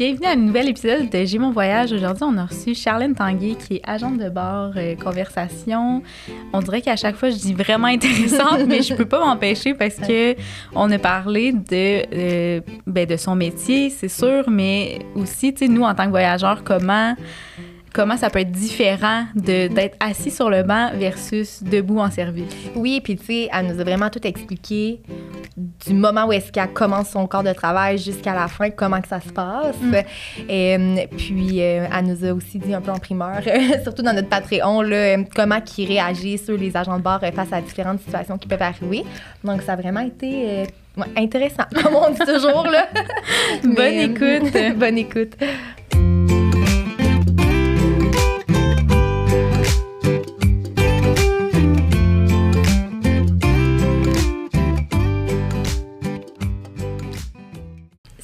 Bienvenue à un nouvel épisode de J'ai mon voyage. Aujourd'hui, on a reçu Charlène Tanguay, qui est agente de bord euh, conversation. On dirait qu'à chaque fois, je dis vraiment intéressante, mais je peux pas m'empêcher parce que on a parlé de, euh, ben, de son métier, c'est sûr, mais aussi, tu sais, nous, en tant que voyageurs, comment comment ça peut être différent d'être assis sur le banc versus debout en service? Oui, puis tu sais, elle nous a vraiment tout expliqué du moment où est-ce qu'elle commence son corps de travail jusqu'à la fin, comment que ça se passe. Mm. Et, puis, euh, elle nous a aussi dit un peu en primeur, surtout dans notre Patreon, là, comment qu'ils réagissent sur les agents de bord euh, face à différentes situations qui peuvent arriver. Donc, ça a vraiment été euh, intéressant, comme on dit toujours. Là. Bonne Mais- écoute. Bonne écoute.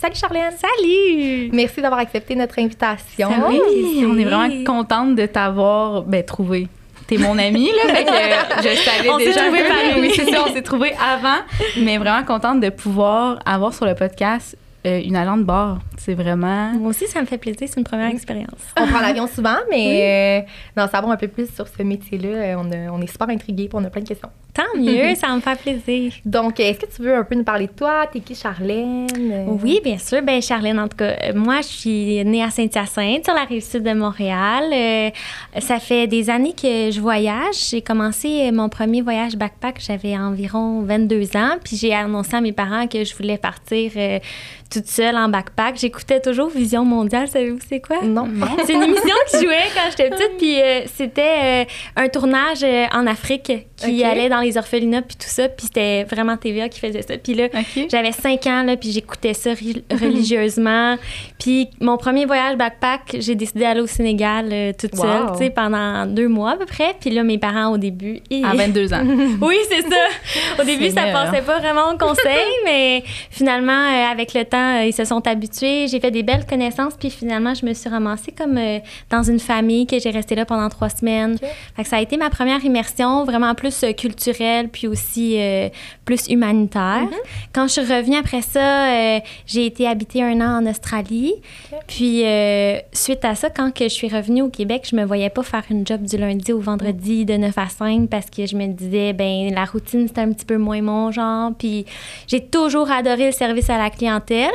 Salut Charlène. Salut! Merci d'avoir accepté notre invitation. On est vraiment contente de t'avoir ben, trouvé. T'es mon amie, là, fait que je savais On s'est déjà. mais Oui, c'est ça, on s'est trouvés avant, mais vraiment contente de pouvoir avoir sur le podcast euh, une de bord. C'est vraiment... Moi aussi, ça me fait plaisir. C'est une première expérience. On prend l'avion souvent, mais euh, d'en savoir un peu plus sur ce métier-là, euh, on, a- on est super intrigués on a plein de questions. Tant mieux, ça me fait plaisir. Donc, euh, est-ce que tu veux un peu nous parler de toi? T'es qui, Charlène? Euh, Oui, bien sûr. Ben Charlène, en tout cas, euh, moi, je suis née à Saint-Hyacinthe, sur la rive sud de Montréal. Euh, ça fait des années que je voyage. J'ai commencé euh, mon premier voyage backpack, j'avais environ 22 ans. Puis j'ai annoncé à mes parents que je voulais partir euh, toute seule en backpack. J'écoutais toujours Vision mondiale. Savez-vous c'est quoi? Non. C'est une émission qui jouait quand j'étais petite, puis euh, c'était euh, un tournage euh, en Afrique qui allait dans les orphelinats, puis tout ça, puis c'était vraiment TVA qui faisait ça. Puis là, j'avais 5 ans, là, puis j'écoutais ça religieusement. Puis mon premier voyage backpack, j'ai décidé d'aller au Sénégal toute Wow. seule, tu sais, pendant deux mois à peu près. Puis là, mes parents, au début... ils- À 22 ans. oui, c'est ça. Au début, ça Seigneur. passait pas vraiment au conseil, mais finalement, avec le temps, euh, ils se sont habitués. J'ai fait des belles connaissances, puis finalement, je me suis ramassée comme euh, dans une famille que j'ai resté là pendant trois semaines. Ok. Fait que ça a été ma première immersion, vraiment plus euh, culturelle, puis aussi plus humanitaire. Quand je suis revenue après ça, j'ai été habiter un an en Australie. Puis suite à ça, quand que je suis revenue au Québec, je me voyais pas faire une job du lundi au vendredi de 9 à 5 parce que je me disais, ben la routine, c'était un petit peu moins mon genre. Puis j'ai toujours adoré le service à la clientèle.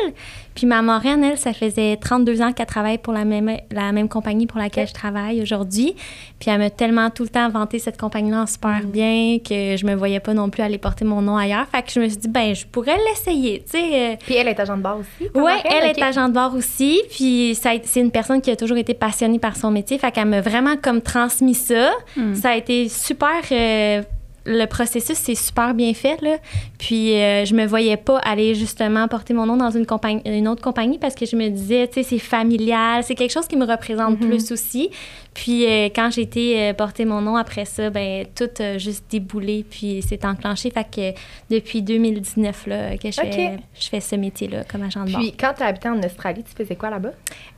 Puis ma moraine, elle, ça faisait 32 ans qu'elle travaille pour la même, la même compagnie pour laquelle je travaille aujourd'hui. Puis elle m'a tellement tout le temps vanté cette compagnie-là super bien que je me voyais pas non plus aller porter mon nom ailleurs. Fait que je me suis dit, ben je pourrais l'essayer, tu sais. euh, Puis elle est agent de bord aussi? oui, elle est agent de bord aussi. Puis c'est une personne qui a toujours été passionnée par son métier. Fait qu'elle m'a vraiment comme transmis ça. Hmm. Ça a été super. euh, le processus s'est super bien fait là. Puis euh, je me voyais pas aller justement porter mon nom dans une compagnie, une autre compagnie parce que je me disais, tu sais, c'est familial, c'est quelque chose qui me représente Mhm. plus aussi. Puis euh, quand j'ai été euh, porter mon nom après ça, ben tout a juste déboulé puis c'est enclenché. Fait que depuis 2019 là que je fais, je fais ce métier là comme agent de bord. Puis quand tu habitais en Australie, tu faisais quoi là-bas?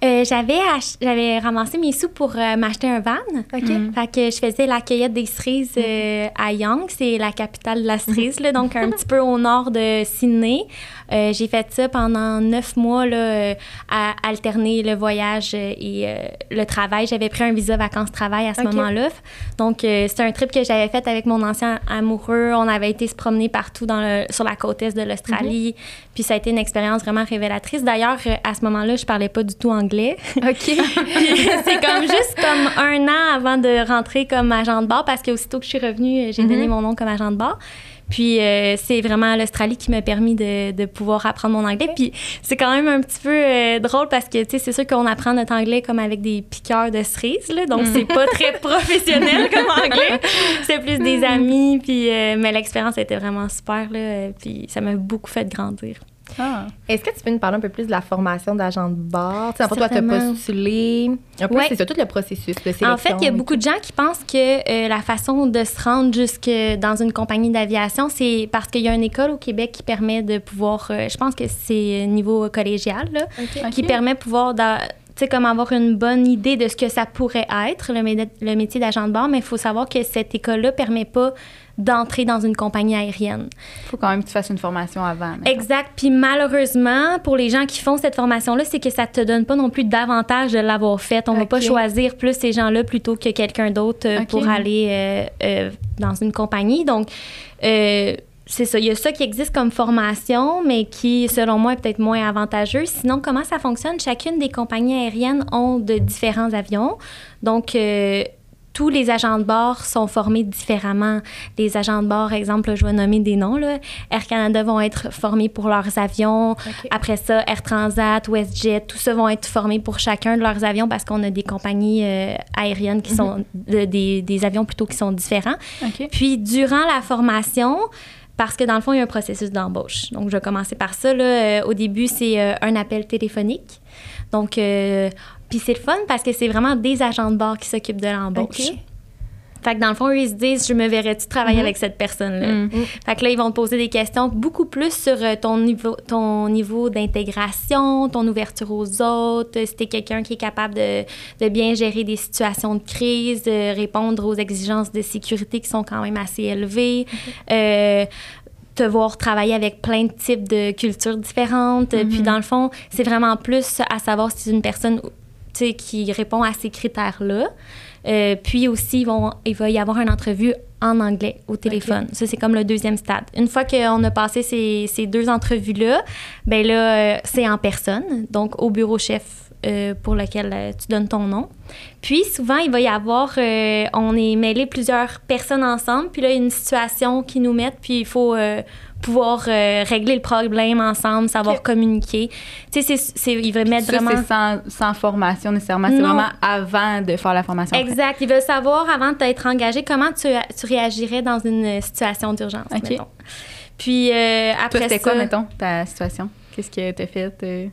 Euh, j'avais ach- j'avais ramassé mes sous pour euh, m'acheter un van. OK. Mm. Fait que je faisais la cueillette des cerises euh, à Young, c'est la capitale de la cerise, là, donc un petit peu au nord de Sydney. Euh, j'ai fait ça pendant neuf mois, là, à alterner le voyage et euh, le travail. J'avais pris un visa vacances-travail à ce moment-là. Donc, euh, c'était un trip que j'avais fait avec mon ancien amoureux. On avait été se promener partout dans le- sur la côte est de l'Australie. Puis ça a été une expérience vraiment révélatrice. D'ailleurs, euh, à ce moment-là, je parlais pas du tout anglais. OK. C'est comme juste comme un an avant de rentrer comme agent de bord parce qu'aussitôt que je suis revenue, euh, j'ai donné mon nom comme agent de bord. Puis euh, c'est vraiment l'Australie qui m'a permis de, de pouvoir apprendre mon anglais. Puis c'est quand même un petit peu euh, drôle parce que, tu sais, c'est sûr qu'on apprend notre anglais comme avec des piqueurs de cerises, là. Donc c'est pas très professionnel comme anglais. C'est plus des amis. Puis, euh, mais l'expérience était vraiment super, là. Puis ça m'a beaucoup fait grandir. Ah. Est-ce que tu peux nous parler un peu plus de la formation d'agent de bord? Tu sais, pour toi, tu as postulé. Un peu, Ouais. c'est ça, tout le processus de sélection. En fait, il y a beaucoup de gens qui pensent que euh, la façon de se rendre jusque dans une compagnie d'aviation, c'est parce qu'il y a une école au Québec qui permet de pouvoir, euh, je pense que c'est niveau collégial, là, qui Ok. permet de pouvoir sais, comme avoir une bonne idée de ce que ça pourrait être, le, mé- le métier d'agent de bord, mais il faut savoir que cette école-là permet pas d'entrer dans une compagnie aérienne. faut quand même que tu fasses une formation avant. Exact. Puis malheureusement, pour les gens qui font cette formation-là, c'est que ça te donne pas non plus d'avantage de l'avoir faite. On va pas choisir plus ces gens-là plutôt que quelqu'un d'autre euh, pour aller euh, euh, dans une compagnie. Donc, euh, c'est ça. Il y a ça qui existe comme formation, mais qui, selon moi, est peut-être moins avantageux. Sinon, comment ça fonctionne? Chacune des compagnies aériennes ont de différents avions. Donc, tous les agents de bord sont formés différemment. Les agents de bord, exemple, je vais nommer des noms. Là. Air Canada vont être formés pour leurs avions. Après ça, Air Transat, WestJet, tout ça vont être formés pour chacun de leurs avions parce qu'on a des compagnies euh, aériennes qui sont de- des, des avions plutôt qui sont différents. Puis durant la formation, parce que dans le fond, il y a un processus d'embauche. Donc, je vais commencer par ça. Là. Euh, au début, c'est euh, un appel téléphonique. Donc, euh, puis c'est le fun parce que c'est vraiment des agents de bord qui s'occupent de l'embauche. Fait que dans le fond, eux, ils se disent, je me verrais-tu travailler avec cette personne-là? Mm. Fait que là, ils vont te poser des questions beaucoup plus sur euh, ton niveau, ton niveau d'intégration, ton ouverture aux autres, si t'es quelqu'un qui est capable de, de bien gérer des situations de crise, de répondre aux exigences de sécurité qui sont quand même assez élevées. Euh, te voir travailler avec plein de types de cultures différentes. Puis dans le fond, c'est vraiment plus à savoir si c'est une personne qui répond à ces critères-là. Euh, puis aussi, ils vont, il va y avoir une entrevue en anglais au téléphone. Ça, c'est comme le deuxième stade. Une fois qu'on a passé ces, ces deux entrevues-là, ben là, euh, c'est en personne, donc au bureau chef euh, pour lequel tu donnes ton nom. Puis souvent, il va y avoir, on est mêlé plusieurs personnes ensemble, puis là, il y a une situation qui nous met, puis il faut pouvoir euh, régler le problème ensemble, savoir communiquer. Tu sais, c'est, c'est, il va mettre Ça, vraiment... c'est sans, sans formation nécessairement. C'est vraiment avant de faire la formation. après. Exact. Ils veulent savoir, avant d'être engagé, comment tu, tu réagirais dans une situation d'urgence. OK. mettons. Puis euh, Toi, après c'était ça, quoi, mettons, ta situation? Qu'est-ce que t'as fait?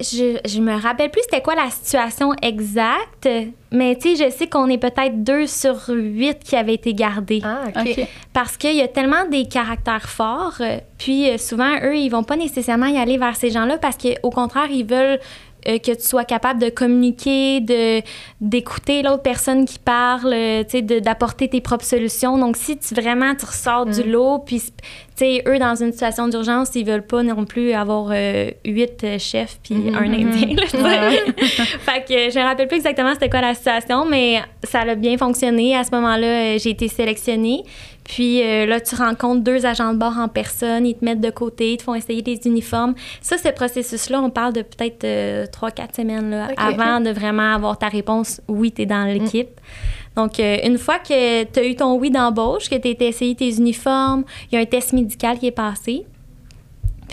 Je, je me rappelle plus c'était quoi la situation exacte, mais tu sais, je sais qu'on est peut-être deux sur huit qui avaient été gardés. Ah, OK. OK. Parce qu'il y a tellement des caractères forts, euh, puis euh, souvent, eux, ils vont pas nécessairement y aller vers ces gens-là parce qu'au contraire, ils veulent euh, que tu sois capable de communiquer, de d'écouter l'autre personne qui parle, euh, tu sais, de- d'apporter tes propres solutions. Donc, si tu vraiment tu ressors du lot, puis tu sais, eux dans une situation d'urgence, ils veulent pas non plus avoir euh, huit euh, chefs puis Mhm, un indien. là, tu sais. fait que je me rappelle plus exactement c'était quoi la situation, mais ça a bien fonctionné. À ce moment-là, j'ai été sélectionnée. Puis euh, là, tu rencontres deux agents de bord en personne, ils te mettent de côté, ils te font essayer des uniformes. Ça, ce processus-là, on parle de peut-être euh, trois, quatre semaines là, avant de vraiment avoir ta réponse oui, tu es dans l'équipe. Donc, euh, une fois que tu as eu ton oui d'embauche, que tu as essayé tes uniformes, il y a un test médical qui est passé.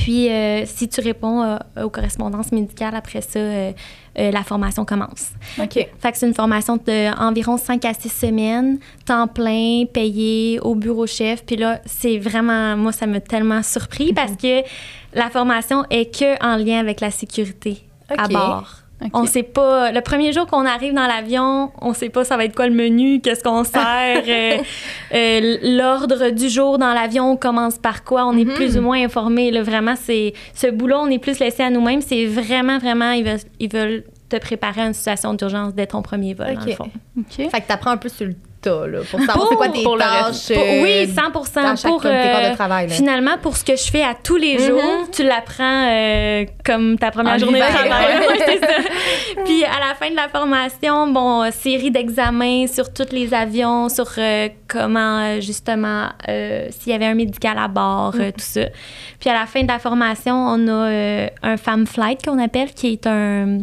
Puis, euh, si tu réponds euh, aux correspondances médicales, après ça, euh, la formation commence. OK. Fait que c'est une formation d'environ 5 à 6 semaines, temps plein, payé, au bureau chef. Puis là, c'est vraiment, moi, ça m'a tellement surpris parce que la formation est que en lien avec la sécurité à bord. OK. On sait pas. Le premier jour qu'on arrive dans l'avion, on sait pas ça va être quoi le menu, qu'est-ce qu'on sert, euh, euh, l'ordre du jour dans l'avion, on commence par quoi. On est Mhm. plus ou moins informé. Vraiment, c'est ce boulot, on est plus laissé à nous-mêmes. C'est vraiment, vraiment, ils veulent, ils veulent te préparer à une situation d'urgence dès ton premier vol, dans OK. le fond. OK. Fait que t'apprends un peu sur le tas, là, pour savoir c'est quoi tes pour le tâches. Pour- euh, oui, 100 dans chaque pour tes corps euh, de travail. Là. Finalement, pour ce que je fais à tous les Mhm. jours, tu l'apprends euh, comme ta première En journée de travail. ouais. Ça. Puis à la fin de la formation, bon, euh, série d'examens sur tous les avions, sur euh, comment euh, justement euh, s'il y avait un médical à bord, euh, tout ça. Puis à la fin de la formation, on a euh, un femme flight qu'on appelle, qui est un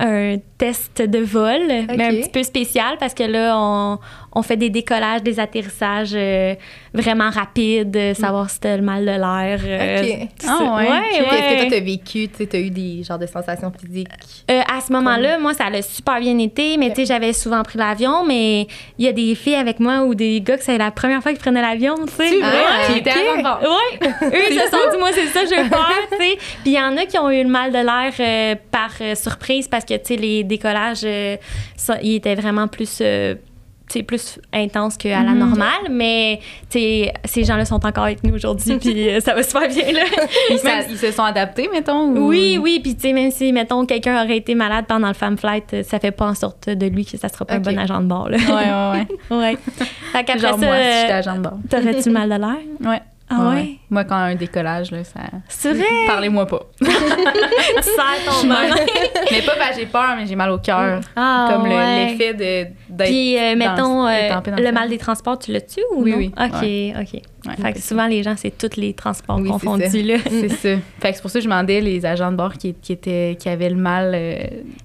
un test de vol, mais un petit peu spécial parce que là, on, on fait des décollages, des atterrissages euh, vraiment rapides, euh, savoir si t'as le mal de l'air. euh, Ok. Ah ouais, ouais, ok. ouais. Est-ce que toi, t'as vécu, tu sais, t'as eu des genres de sensations physiques? Euh, à ce moment-là, moi, ça a super bien été, mais tu sais, j'avais souvent pris l'avion, mais il y a des filles avec moi ou des gars que c'est la première fois qu'ils prenaient l'avion, tu sais. C'est Ah, vrai? ouais, Qui était ok. avant de bord. Oui, eux, ils se sont dit, moi, c'est ça, je veux faire, tu sais. Puis il y en a qui ont eu le mal de l'air euh, par euh, surprise parce que, tu sais, les décollages, euh, ça- ils étaient vraiment plus. C'est plus intense qu'à la Mhm. normale, mais ces gens-là sont encore avec nous aujourd'hui, puis euh, ça va super bien là. Ils, Même- ils se sont adaptés, mettons? ou- oui, oui, puis tu sais, même si, mettons, quelqu'un aurait été malade pendant le Femme Flight, ça fait pas en sorte de lui que ça sera pas un bon agent de bord, là. Ouais, ouais, ouais. ouais. Fait qu'après Genre ça, moi, si j'étais euh, agent de bord. t'aurais-tu mal de l'air? Ouais. Ah ouais? Moi, quand un décollage, là, ça. C'est vrai? Parlez-moi pas. tu serres ton main. mais pas parce que j'ai peur, mais j'ai mal au cœur. Ah, Comme le- ouais. l'effet de d'être. Puis, euh, dans- mettons, euh, dans le le mal des transports, tu l'as-tu ou Oui, non? oui. OK, Ouais. OK. Ouais, fait que souvent, les gens, c'est tous les transports Oui, c'est confondus, là. C'est ça. Fait que c'est pour ça que je demandais les agents de bord qui, qui étaient qui avaient le mal. euh,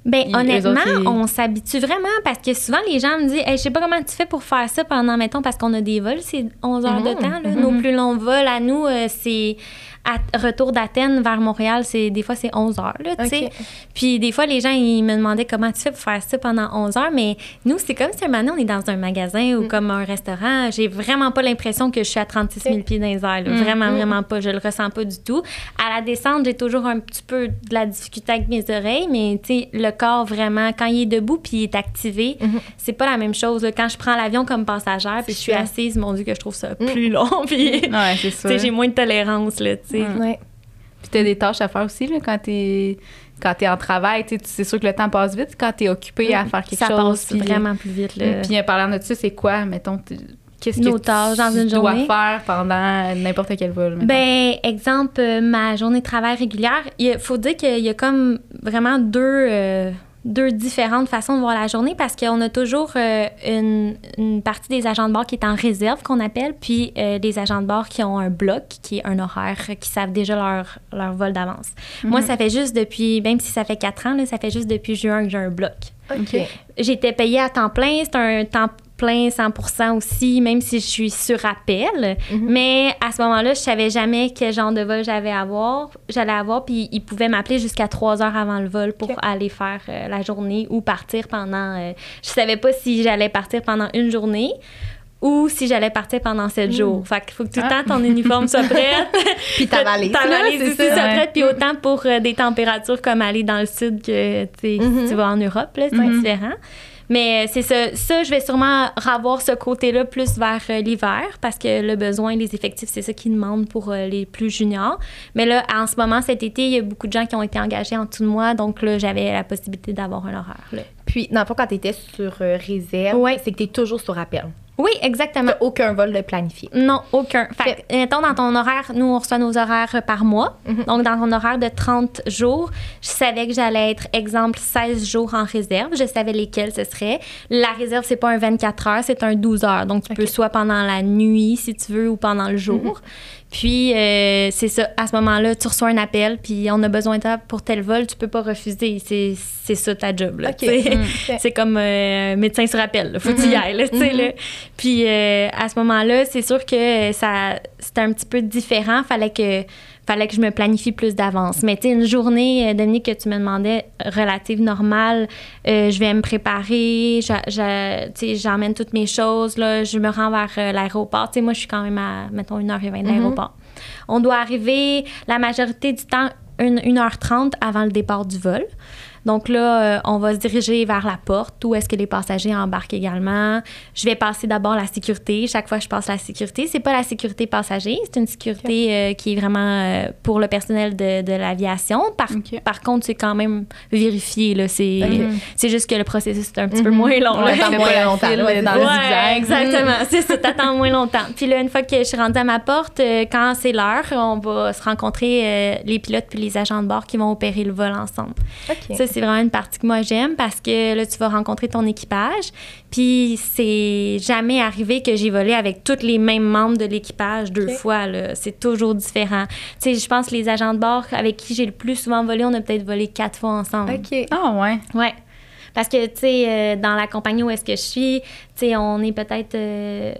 Ben, Ils- honnêtement, autres, ils- on s'habitue vraiment parce que souvent, les gens me disent Hey, Je sais pas comment tu fais pour faire ça pendant, mettons, parce qu'on a des vols, c'est 11 heures de Mhm, temps. là. mhm. Nos plus longs vols à nous, euh, c'est à retour d'Athènes vers Montréal, c'est des fois c'est 11 heures, là, tu sais. Ok. Puis des fois, les gens, ils me demandaient comment tu fais pour faire ça pendant 11 heures. Mais nous, c'est comme si un moment on est dans un magasin ou Mm. comme un restaurant. J'ai vraiment pas l'impression que je suis à 36 000 pieds dans les airs. là. Mm. Vraiment, Mm. vraiment pas. Je le ressens pas du tout. À la descente, j'ai toujours un petit peu de la difficulté avec mes oreilles. Mais tu sais, le corps, vraiment, quand il est debout puis il est activé, Mhm. c'est pas la même chose. là. Quand je prends l'avion comme passagère puis je suis assise, mon Dieu, que je trouve ça plus long. puis Ouais, c'est tu ça. sais, j'ai moins de tolérance, là, tu sais. Mm. Ouais. Puis t'as des tâches à faire aussi, là, quand t'es quand t'es en travail. tu C'est sûr que le temps passe vite quand t'es occupé à faire quelque Ça chose. passe puis- vraiment plus vite, là. Puis en parlant de ça, c'est quoi, mettons, qu'est-ce que tâches dans une tu dois journée? faire pendant n'importe quel vol? mettons? Ben, exemple, ma journée de travail régulière, il faut dire qu'il y a comme vraiment deux, euh, deux différentes façons de voir la journée parce qu'on a toujours euh, une, une partie des agents de bord qui est en réserve, qu'on appelle, puis euh, des agents de bord qui ont un bloc, qui est un horaire, qui savent déjà leur, leur vol d'avance. Moi, Mhm. ça fait juste depuis, même si ça fait quatre ans, là, ça fait juste depuis juin que j'ai un bloc. OK. J'étais payée à temps plein, c'est un temps plein 100 aussi, même si je suis sur appel. Mhm. Mais à ce moment-là, je savais jamais quel genre de vol j'avais à avoir, j'allais avoir, puis ils pouvaient m'appeler jusqu'à trois heures avant le vol pour aller faire euh, la journée ou partir pendant. euh, je savais pas si j'allais partir pendant une journée. Ou si j'allais partir pendant sept Mm. jours. Fait qu'il faut que tout le Ah. temps ton uniforme soit prête. Puis ta valise. Ta valise aussi ça. soit ouais. prête. Puis autant pour euh, des températures comme aller dans le sud que tu Mhm. si tu vas en Europe, c'est Mhm. différent. Mais euh, c'est ça. Ça, je vais sûrement avoir ce côté-là plus vers euh, l'hiver parce que le besoin, les effectifs, c'est ça qu'ils demandent pour euh, les plus juniors. Mais là, en ce moment, cet été, il y a beaucoup de gens qui ont été engagés en dessous de moi. Donc là, j'avais la possibilité d'avoir un horaire. là. Puis, dans le fond, quand tu étais sur réserve, Ouais. c'est que tu es toujours sur appel. Oui, exactement. Aucun vol de planifié. Non, aucun. Fait que, mettons, dans ton horaire, nous, on reçoit nos horaires par mois. Mhm. Donc, dans ton horaire de 30 jours, je savais que j'allais être, exemple, 16 jours en réserve. Je savais lesquels ce serait. La réserve, c'est pas un 24 heures, c'est un 12 heures. Donc, tu peux soit pendant la nuit, si tu veux, ou pendant le jour. Puis, euh, c'est ça. À ce moment-là, tu reçois un appel, puis on a besoin de toi pour tel vol, tu peux pas refuser. C'est c'est ça ta job, là. Mm. C'est comme euh, médecin sur appel. là. Faut que tu y ailles. là, sais, Mhm. là. Puis euh, à ce moment-là, c'est sûr que ça c'était un petit peu différent. Fallait que fallait que je me planifie plus d'avance. Mais tu sais, une journée, euh, Dominique, que tu me demandais, relative normale, euh, je vais me préparer, j'emmène toutes mes choses, là, je me rends vers euh, l'aéroport. Tu sais, moi, je suis quand même à, mettons, 1h20 de Mhm. l'aéroport. On doit arriver la majorité du temps une- 1h30 avant le départ du vol. Donc là, euh, on va se diriger vers la porte où est-ce que les passagers embarquent également. Je vais passer d'abord la sécurité. Chaque fois que je passe la sécurité, c'est pas la sécurité passager, c'est une sécurité euh, qui est vraiment euh, pour le personnel de, de l'aviation. Par, contre, c'est quand même vérifié. Là, c'est, c'est juste que le processus est un petit peu Mhm. moins long. Ouais, Fais moins longtemps, file, là, dans le zigzag. exactement. C'est ça, t'attends moins longtemps. Puis là, une fois que je suis rendue à ma porte, quand c'est l'heure, on va se rencontrer euh, les pilotes puis les agents de bord qui vont opérer le vol ensemble. Ça, c'est vraiment une partie que moi j'aime parce que là, tu vas rencontrer ton équipage. Puis c'est jamais arrivé que j'ai volé avec tous les mêmes membres de l'équipage deux Ok. fois. là. C'est toujours différent. Tu sais, je pense que les agents de bord avec qui j'ai le plus souvent volé, on a peut-être volé quatre fois ensemble. OK. Ah, ouais. Ouais. Parce que, tu sais, euh, dans la compagnie où est-ce que je suis, tu sais, on est peut-être... euh,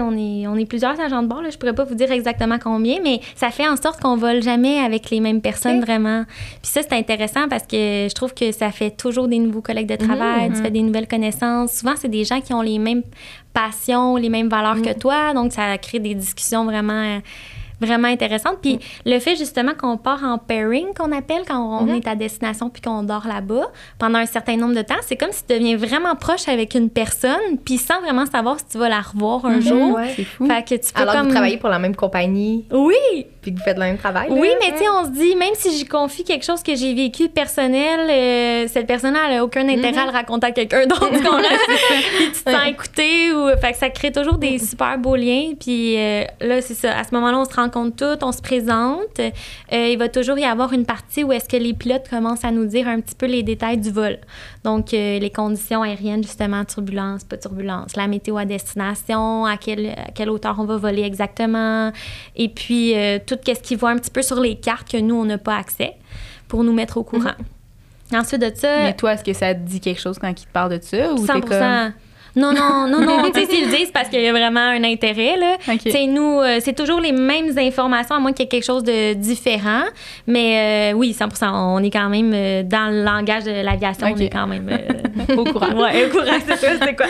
on est, on est plusieurs agents de bord, là. Je pourrais pas vous dire exactement combien, mais ça fait en sorte qu'on vole jamais avec les mêmes personnes, vraiment. Puis ça, c'est intéressant parce que je trouve que ça fait toujours des nouveaux collègues de travail, Mhm. tu fais des nouvelles connaissances. Souvent, c'est des gens qui ont les mêmes passions, les mêmes valeurs que toi, donc ça crée des discussions vraiment... vraiment intéressante. Puis le fait justement qu'on part en pairing, qu'on appelle quand on Mhm. est à destination puis qu'on dort là-bas pendant un certain nombre de temps, c'est comme si tu deviens vraiment proche avec une personne, puis sans vraiment savoir si tu vas la revoir un Mhm. jour. Ouais. C'est fou. Fait que tu peux Alors que comme vous travaillez pour la même compagnie, Oui, puis que vous faites le même travail. oui, mais tu sais, on se dit, même si j'y confie quelque chose que j'ai vécu personnel, euh, cette personne-là, elle a aucun intérêt à le raconter à quelqu'un d'autre? Puis tu te sens écouté, ou, fait que ça crée toujours des super beaux liens. Puis euh, là, c'est ça. À ce moment-là, on se rencontre toutes, on se présente. Euh, il va toujours y avoir une partie où est-ce que les pilotes commencent à nous dire un petit peu les détails du vol. Donc, euh, les conditions aériennes, justement, turbulence, pas turbulence, la météo à destination, à quelle, à quelle hauteur on va voler exactement, et puis euh, tout ce qui voit un petit peu sur les cartes que nous, on n'a pas accès pour nous mettre au courant. Ensuite de ça, Mais toi, est-ce que ça te dit quelque chose quand ils te parlent de ça? Ou 100 t'es comme... Non, non, non, non. tu sais, s'ils le disent, parce qu'il y a vraiment un intérêt, là. Tu sais, nous, euh, c'est toujours les mêmes informations, à moins qu'il y ait quelque chose de différent. Mais euh, oui, 100% On est quand même euh, dans le langage de l'aviation, on est quand même euh, Au courant. Ouais, au courant, c'est ça, c'est quoi.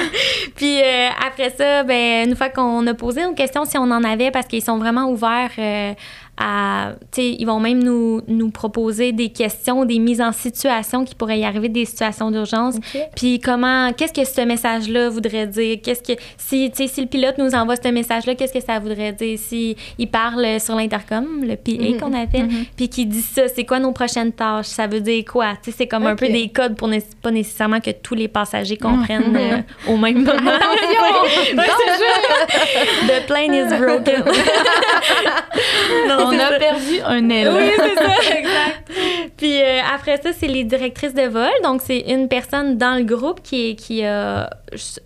Puis euh, après ça, ben, une fois qu'on a posé nos questions, si on en avait, parce qu'ils sont vraiment ouverts euh, à. Ils vont même nous, nous proposer des questions, des mises en situation qui pourraient y arriver, des situations d'urgence. Puis comment, qu'est-ce que ce message-là voudrait dire? Qu'est-ce que, si, si le pilote nous envoie ce message-là, qu'est-ce que ça voudrait dire? Si il parle sur l'intercom, le PA Mhm. qu'on appelle, puis qui dit ça, c'est quoi nos prochaines tâches? Ça veut dire quoi? C'est comme un peu des codes pour ne- pas nécessairement que tous les passagers comprennent euh, au même moment. The plane is broken. Non, On c'est a ça. perdu un élan. Oui, c'est ça, exact. Puis euh, après ça, c'est les directrices de vol. Donc, c'est une personne dans le groupe qui, est- qui a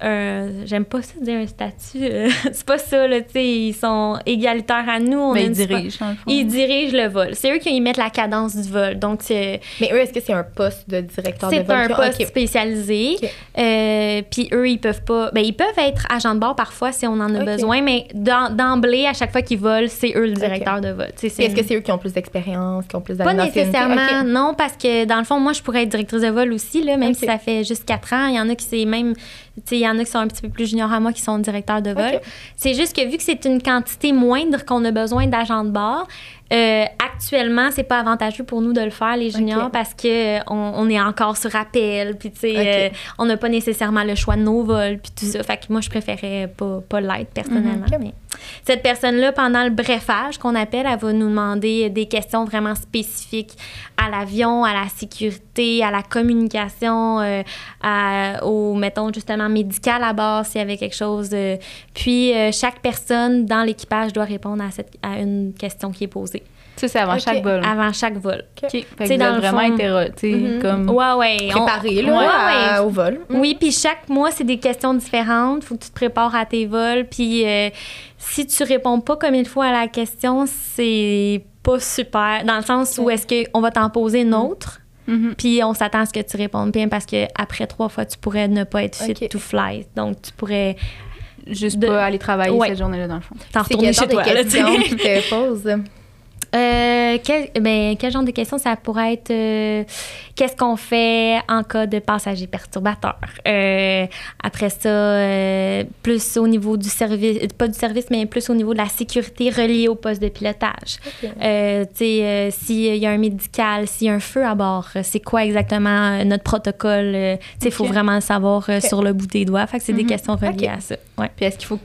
un. J'aime pas ça dire un statut. euh, c'est pas ça, là. Tu sais, ils sont égalitaires à nous. On Mais a ils dirigent. Ils dirigent le vol. C'est eux qui y mettent la cadence du vol. Donc, c'est Mais eux, est-ce que c'est un poste de directeur de c'est vol? un qu'ils ont? poste spécialisé. Euh, Puis eux, ils peuvent pas. Ben, ils peuvent être agents de bord parfois si on en a besoin, mais d'emblée, à chaque fois qu'ils volent, c'est eux le directeur de vol. Est-ce que c'est eux qui ont plus d'expérience, qui ont plus pas nécessairement, non, parce que dans le fond, moi, je pourrais être directrice de vol aussi, là, même si ça fait juste quatre ans. Il y en a qui c'est même, il y en a qui sont un petit peu plus juniors à moi qui sont directeurs de vol. C'est juste que vu que c'est une quantité moindre qu'on a besoin d'agents de bord, euh, actuellement, c'est pas avantageux pour nous de le faire, les juniors, parce que euh, on, on est encore sur appel, puis tu sais, euh, on n'a pas nécessairement le choix de nos vols, puis tout ça. Fait que moi, je préférais pas, pas l'être personnellement. Mhm. Mais cette personne-là, pendant le brefage qu'on appelle, elle va nous demander des questions vraiment spécifiques à l'avion, à la sécurité, à la communication, euh, à- au, mettons, justement, médical à bord, s'il y avait quelque chose. puis, chaque personne dans l'équipage doit répondre à, cette, à une question qui est posée Ça, c'est avant chaque vol. avant chaque vol. OK. Fait que vous dans êtes vraiment fond- interro- tu sais, Mhm. comme... Ouais, ouais. on- là, Ouais, à- ouais. au vol. Oui, puis chaque mois, c'est des questions différentes. faut que tu te prépares à tes vols. Puis euh, si tu réponds pas comme il faut à la question, c'est pas super. Dans le sens où est-ce qu'on va t'en poser une autre, Mhm. puis on s'attend à ce que tu répondes bien parce que après trois fois, tu pourrais ne pas être fit to fly. Donc, tu pourrais Juste de- pas aller travailler Ouais. cette journée-là, dans le fond. t'en retourner chez toi. questions te posent? Euh, quel, ben, quel genre de questions ça pourrait être? euh, Qu'est-ce qu'on fait en cas de passager perturbateur? Euh, après ça, plus au niveau du service, pas du service, mais plus au niveau de la sécurité reliée au poste de pilotage. Ok. Tu sais, euh, s'il y a un médical, s'il y a un feu à bord, c'est quoi exactement notre protocole? tu sais, il faut Ok. vraiment le savoir sur le bout des doigts. Fait que c'est des Mhm. questions reliées à ça. Ouais. Puis est-ce qu'il faut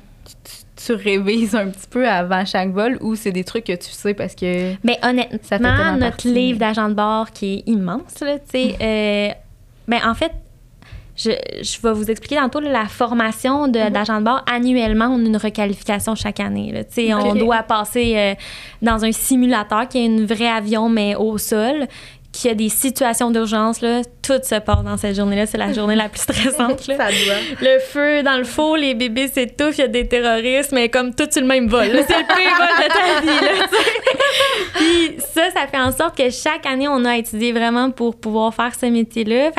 tu, révises un petit peu avant chaque vol ou c'est des trucs que tu sais parce que... Mais Ça fait honnêtement, notre livre d'agent de bord qui est immense, là, tu sais, euh, ben, en fait, je, je vais vous expliquer tantôt là, la formation de- Mhm. d'agent de bord. Annuellement, on a une requalification chaque année. Là, tu sais, On doit passer euh, dans un simulateur qui est un vrai avion, mais au sol qui a des situations d'urgence, là, tout se passe dans cette journée-là. C'est la journée la plus stressante. là. Ça doit. Le feu dans le four, les bébés s'étouffent, il y a des terroristes, mais comme tout sur le même vol. C'est le pire vol de ta vie. Là. Puis ça, ça fait en sorte que chaque année, on a étudié vraiment pour pouvoir faire ce métier-là.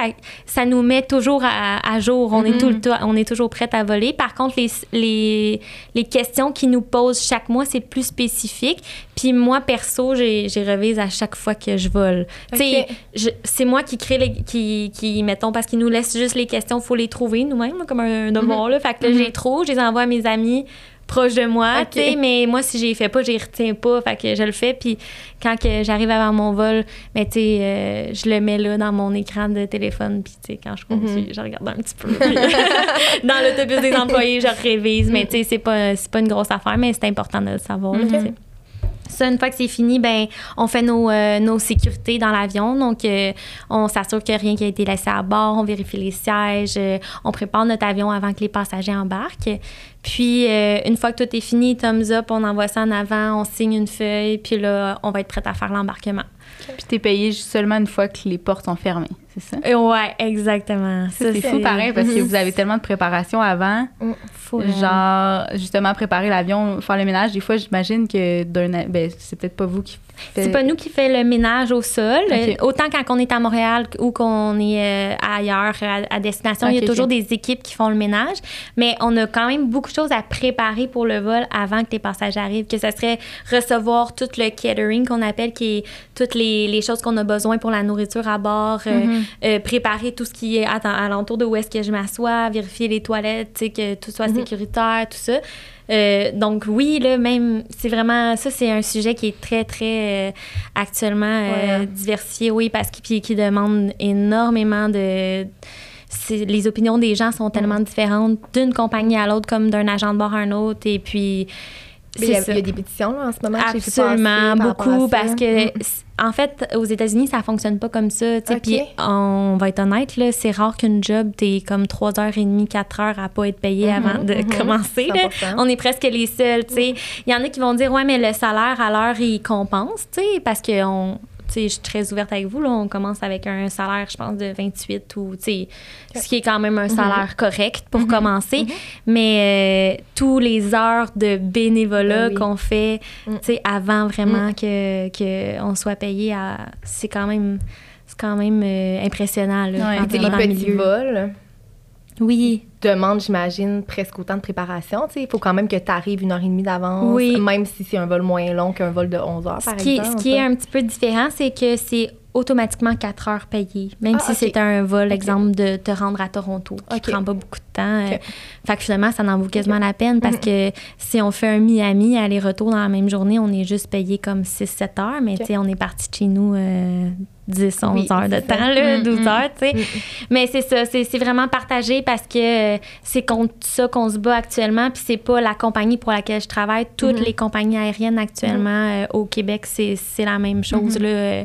Ça nous met toujours à, à jour. On, est tout le temps, on est toujours prête à voler. Par contre, les, les, les questions qu'ils nous posent chaque mois, c'est plus spécifique. Puis moi, perso, j'ai revise à chaque fois que je vole. Tu sais, c'est moi qui crée les qui, qui mettons parce qu'ils nous laissent juste les questions faut les trouver nous-mêmes comme un devoir là. Fait que là, je les trouve je les envoie à mes amis proche de moi, Ok. tu sais, mais moi, si j'y fais pas, j'y retiens pas, fait que je le fais, puis quand que j'arrive avant mon vol, mais tu sais, euh, je le mets là dans mon écran de téléphone, puis tu sais, quand je conduis, je regarde un petit peu. dans l'autobus des employés, je révise, mais tu sais, c'est pas, c'est pas une grosse affaire, mais c'est important de le savoir, là. Ça, une fois que c'est fini, ben, on fait nos, euh, nos sécurités dans l'avion. Donc, euh, on s'assure que rien qui a été laissé à bord. On vérifie les sièges. euh, on prépare notre avion avant que les passagers embarquent. Puis, une fois que tout est fini, thumbs up, on envoie ça en avant, on signe une feuille. Puis là, on va être prête à faire l'embarquement. Puis t'es payé seulement une fois que les portes sont fermées, c'est ça? Ouais, exactement. C'est fou pareil parce que vous avez tellement de préparation avant. Faut vraiment- Genre, justement, préparer l'avion, faire le ménage. Des fois, j'imagine que d'un. a- Ben, c'est peut-être pas vous qui faites. C'est pas nous qui fait le ménage au sol. Autant quand on est à Montréal ou qu'on est euh, ailleurs, à, à destination, il y a toujours des équipes qui font le ménage. Mais on a quand même beaucoup de choses à préparer pour le vol avant que les passagers arrivent. Que ce serait recevoir tout le catering qu'on appelle, qui est toutes les, les choses qu'on a besoin pour la nourriture à bord, euh, Mhm. euh, préparer tout ce qui est à, à l'entour de où est-ce que je m'assois, vérifier les toilettes, que tout soit sécuritaire, tout ça. Euh, donc oui, là, même, c'est vraiment, ça, c'est un sujet qui est très, très euh, actuellement euh, Ouais. diversifié, oui, parce qu'il qui demande énormément de... Les opinions des gens sont tellement différentes d'une compagnie à l'autre, comme d'un agent de bord à un autre, et puis... Il y, a, c'est ça. il y a des pétitions là, en ce moment. Absolument, passer beaucoup, parce que, Mm. c- en fait, aux États-Unis, ça fonctionne pas comme ça. Puis, on va être honnête, là, c'est rare qu'une job, t'es comme 3h30, 4h à pas être payé Mhm, avant de mhm, commencer. là. 100%. On est presque les seuls. Il y en a qui vont dire, ouais, mais le salaire à l'heure, il compense, tu sais, parce que on. tu sais, je suis très ouverte avec vous. Là. On commence avec un salaire, je pense, de 28 ou, ce qui est quand même un salaire correct pour commencer. Mais euh, tous les heures de bénévolat Ben oui. qu'on fait, Mm. avant vraiment que, que on soit payé, c'est quand même, quand même euh, impressionnant. Là, Ouais. les petits vols Oui, demandent, j'imagine, presque autant de préparation. Il faut quand même que tu arrives une heure et demie d'avance, Oui. même si c'est un vol moins long qu'un vol de 11 heures, Ce par qui, exemple. ce qui est un petit peu différent, c'est que c'est automatiquement 4 heures payées. Même Ah, si c'est un vol, exemple, de te rendre à Toronto, qui Ok. prend pas beaucoup de temps. Euh, Fait que finalement, ça en vaut quasiment la peine parce que si on fait un Miami aller-retour dans la même journée, on est juste payé comme 6-7 heures, mais on est parti de chez nous euh, 10, 11 Oui, heures de temps, là, Mm, 12 mm. heures, tu sais. Mais c'est ça, c'est vraiment partagé parce que euh, c'est contre ça qu'on se bat actuellement. Puis c'est pas la compagnie pour laquelle je travaille. Toutes Mhm. les compagnies aériennes actuellement euh, au Québec, c'est la même chose. là. Euh,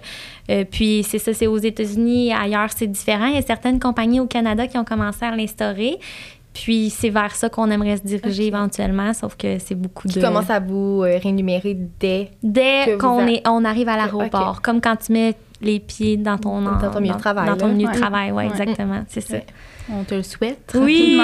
euh, puis c'est ça, c'est aux États-Unis. Ailleurs, c'est différent. Il y a certaines compagnies au Canada qui ont commencé à l'instaurer. Puis c'est vers ça qu'on aimerait se diriger éventuellement, sauf que c'est beaucoup de... commence à vous rémunérer dès. Dès qu'on a- est, on arrive à l'aéroport, comme quand tu mets les pieds dans ton, Dans ton milieu de travail, Dans ton milieu de travail, oui, Ouais. exactement. C'est ça. On te le souhaite. Oui,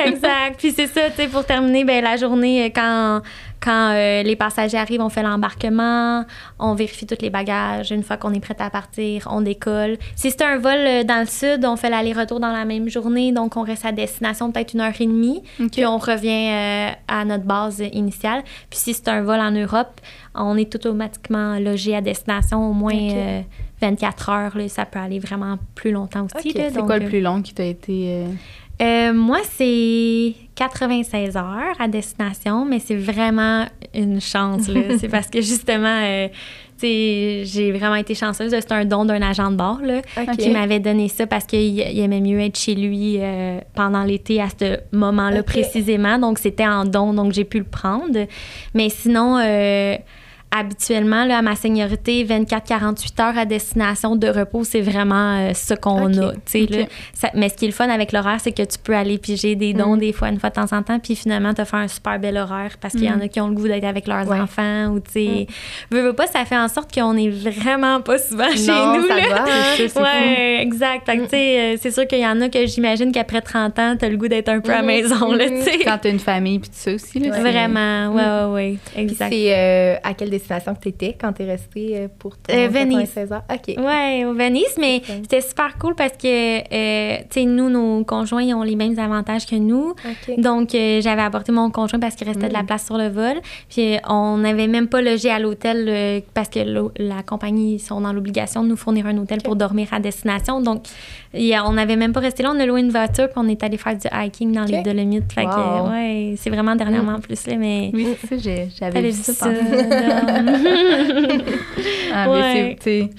exact. Puis c'est ça, tu sais, pour terminer, ben, la journée, euh, quand, quand euh, les passagers arrivent, on fait l'embarquement, on vérifie tous les bagages. Une fois qu'on est prêt à partir, on décolle. Si c'est un vol euh, dans le sud, on fait l'aller-retour dans la même journée, donc on reste à destination peut-être une heure et demie, puis on revient euh, à notre base initiale. Puis si c'est un vol en Europe, on est automatiquement logé à destination au moins Ok. euh, 24 heures. là. ça peut aller vraiment plus longtemps aussi. Ok, là. C'est quoi le plus long qui t'a été. Euh, moi, c'est 96 heures à destination, mais c'est vraiment une chance. c'est parce que justement, euh, j'ai vraiment été chanceuse. C'est un don d'un agent de bord là, qui m'avait donné ça parce qu'il il aimait mieux être chez lui euh, pendant l'été à ce moment-là précisément. Donc, c'était en don, donc j'ai pu le prendre. Mais sinon, habituellement, là, à ma seniorité, 24-48 heures à destination de repos, c'est vraiment euh, ce qu'on a. tu sais, Ok. là. Ça- mais ce qui est le fun avec l'horaire, c'est que tu peux aller piger des dons Mm. des fois, une fois de temps en temps, puis finalement, tu fait un super bel horaire parce qu'il y en Mm. a qui ont le goût d'être avec leurs Ouais. enfants ou, tu sais, veux, veux pas, ça fait en sorte qu'on est vraiment pas souvent chez nous. ça là. doit, hein. C'est Ouais, exact. Tu sais, euh, c'est sûr qu'il y en a que j'imagine qu'après 30 ans, t'as le goût d'être un peu à la Mhm. maison, là, tu sais. Quand t'as une famille puis tout ça aussi. Là, Vraiment, ouais, ouais, ouais, Puis exact. c'est euh, à quelle destination que tu étais quand tu es restée euh, pour ton Euh, Venise. 96 heures? OK. Ouais, au Venise, mais c'était super cool parce que, euh, tu sais, nous, nos conjoints, ils ont les mêmes avantages que nous. Donc, euh, j'avais apporté mon conjoint parce qu'il restait de la Mm. place sur le vol. Puis, on n'avait même pas logé à l'hôtel parce que la compagnie ils sont dans l'obligation de nous fournir un hôtel pour dormir à destination. Donc, y a- on n'avait même pas resté là. On a loué une voiture puis on est allé faire du hiking dans les Ok. Dolomites. Fait que, Wow. euh, ouais, c'est vraiment dernièrement en plus, là, mais. Oui, c'est ça, j'ai- j'avais vu ça. ça. Ah, mais Ouais.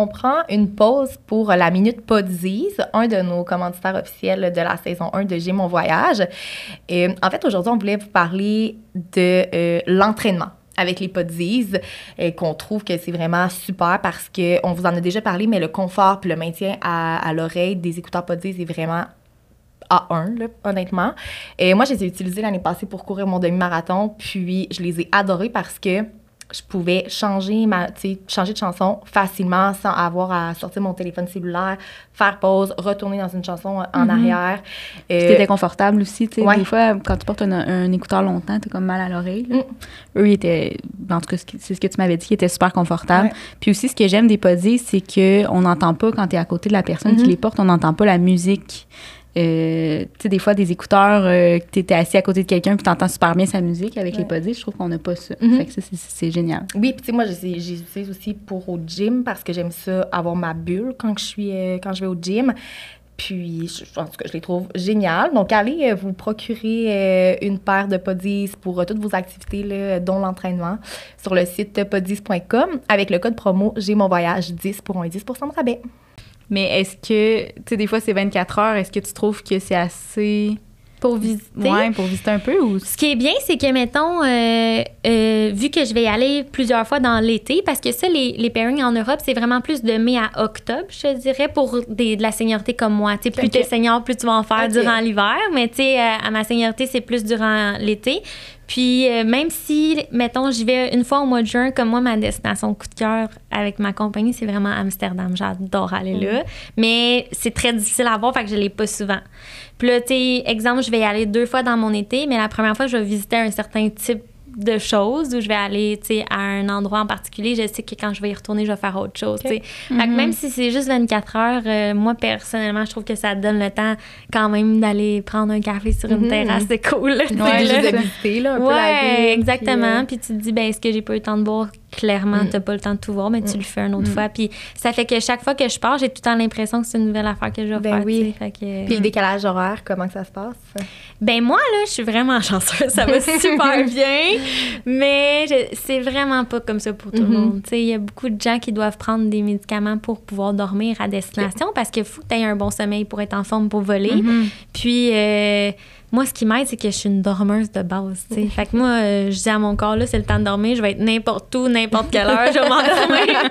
On prend une pause pour la Minute Podsies, un de nos commanditaires officiels de la saison 1 de J'ai mon voyage. Et, en fait, aujourd'hui, on voulait vous parler de euh, l'entraînement avec les Podsies, et qu'on trouve que c'est vraiment super parce qu'on vous en a déjà parlé, mais le confort puis le maintien à, l'oreille des écouteurs Podsies est vraiment A1, là, honnêtement. Et moi, je les ai utilisés l'année passée pour courir mon demi-marathon, puis je les ai adorés parce que je pouvais changer, ma, tu changer de chanson facilement sans avoir à sortir mon téléphone cellulaire, faire pause, retourner dans une chanson en Mhm. arrière. Euh, t'étais confortable aussi, tu sais. ouais. Des fois, quand tu portes un, un écouteur longtemps, t'as comme mal à l'oreille. Mm. Eux, ils étaient, en tout cas, ce qui- c'est ce que tu m'avais dit, qu'ils étaient super confortables. Ouais. Puis aussi, ce que j'aime des podies, c'est qu'on n'entend pas, quand t'es à côté de la personne qui Mhm. les porte, on n'entend pas la musique. Euh, tu sais, des fois, des écouteurs, euh, que t'étais assis à côté de quelqu'un puis t'entends super bien sa musique. Avec les podies, je trouve qu'on n'a pas ça. Fait que ça, c'est- génial. Oui, puis tu sais, moi, je les je les utilise aussi pour au gym parce que j'aime ça, avoir ma bulle quand je, suis, euh, quand je vais au gym. Puis, je, en tout cas, je les trouve géniales. Donc, allez euh, vous procurer une paire de Podies pour toutes vos activités, là, dont l'entraînement, sur le site podies.com avec le code promo J'ai mon voyage 10 pour un 10% de rabais. Mais est-ce que, tu sais, des fois, c'est 24 heures. Est-ce que tu trouves que c'est assez. Pour visiter? Ouais, pour visiter un peu ou. Ce qui est bien, c'est que, mettons, euh, euh, vu que je vais y aller plusieurs fois dans l'été, parce que ça, les, les pairings en Europe, c'est vraiment plus de mai à octobre, je dirais, pour des, de la seniorité comme moi. Tu sais, plus Ok. t'es senior, plus tu vas en faire durant l'hiver, mais tu sais, euh, à ma seniorité, c'est plus durant l'été. Puis, euh, même si, mettons, j'y vais une fois au mois de juin, comme moi, ma destination coup de cœur avec ma compagnie, c'est vraiment Amsterdam. J'adore aller là. Mais c'est très difficile à voir, fait que je l'ai pas souvent. Puis là, tu exemple, je vais y aller deux fois dans mon été, mais la première fois, je vais visiter un certain type de choses où je vais aller, tu sais, à un endroit en particulier. Je sais que quand je vais y retourner, je vais faire autre chose, tu sais. Fait que même si c'est juste 24 heures, euh, moi, personnellement, je trouve que ça donne le temps quand même d'aller prendre un café sur une Mhm. terrasse. C'est cool, là, Ouais, là. juste de visiter, là, un peu la exactement. puis, Puis, tu te dis, ben, est-ce que j'ai pas eu le temps de voir? Clairement, Mm. t'as pas le temps de tout voir, mais tu le fais une autre fois. Puis ça fait que chaque fois que je pars, j'ai tout le temps l'impression que c'est une nouvelle affaire que je vais Ben faire. oui. Fait que- euh, Puis le décalage horaire, comment que ça se passe? ben moi, là, je suis vraiment chanceuse. Ça va super bien. Mais c'est vraiment pas comme ça pour tout le Mhm. monde. Tu sais, Il y a beaucoup de gens qui doivent prendre des médicaments pour pouvoir dormir à destination parce qu'il faut que tu aies un bon sommeil pour être en forme pour voler. Mhm. Puis euh, moi, ce qui m'aide, c'est que je suis une dormeuse de base. tu sais. Fait que moi, euh, je dis à mon corps, là, c'est le temps de dormir. Je vais être n'importe où, n'importe quelle heure, je vais m'endormir.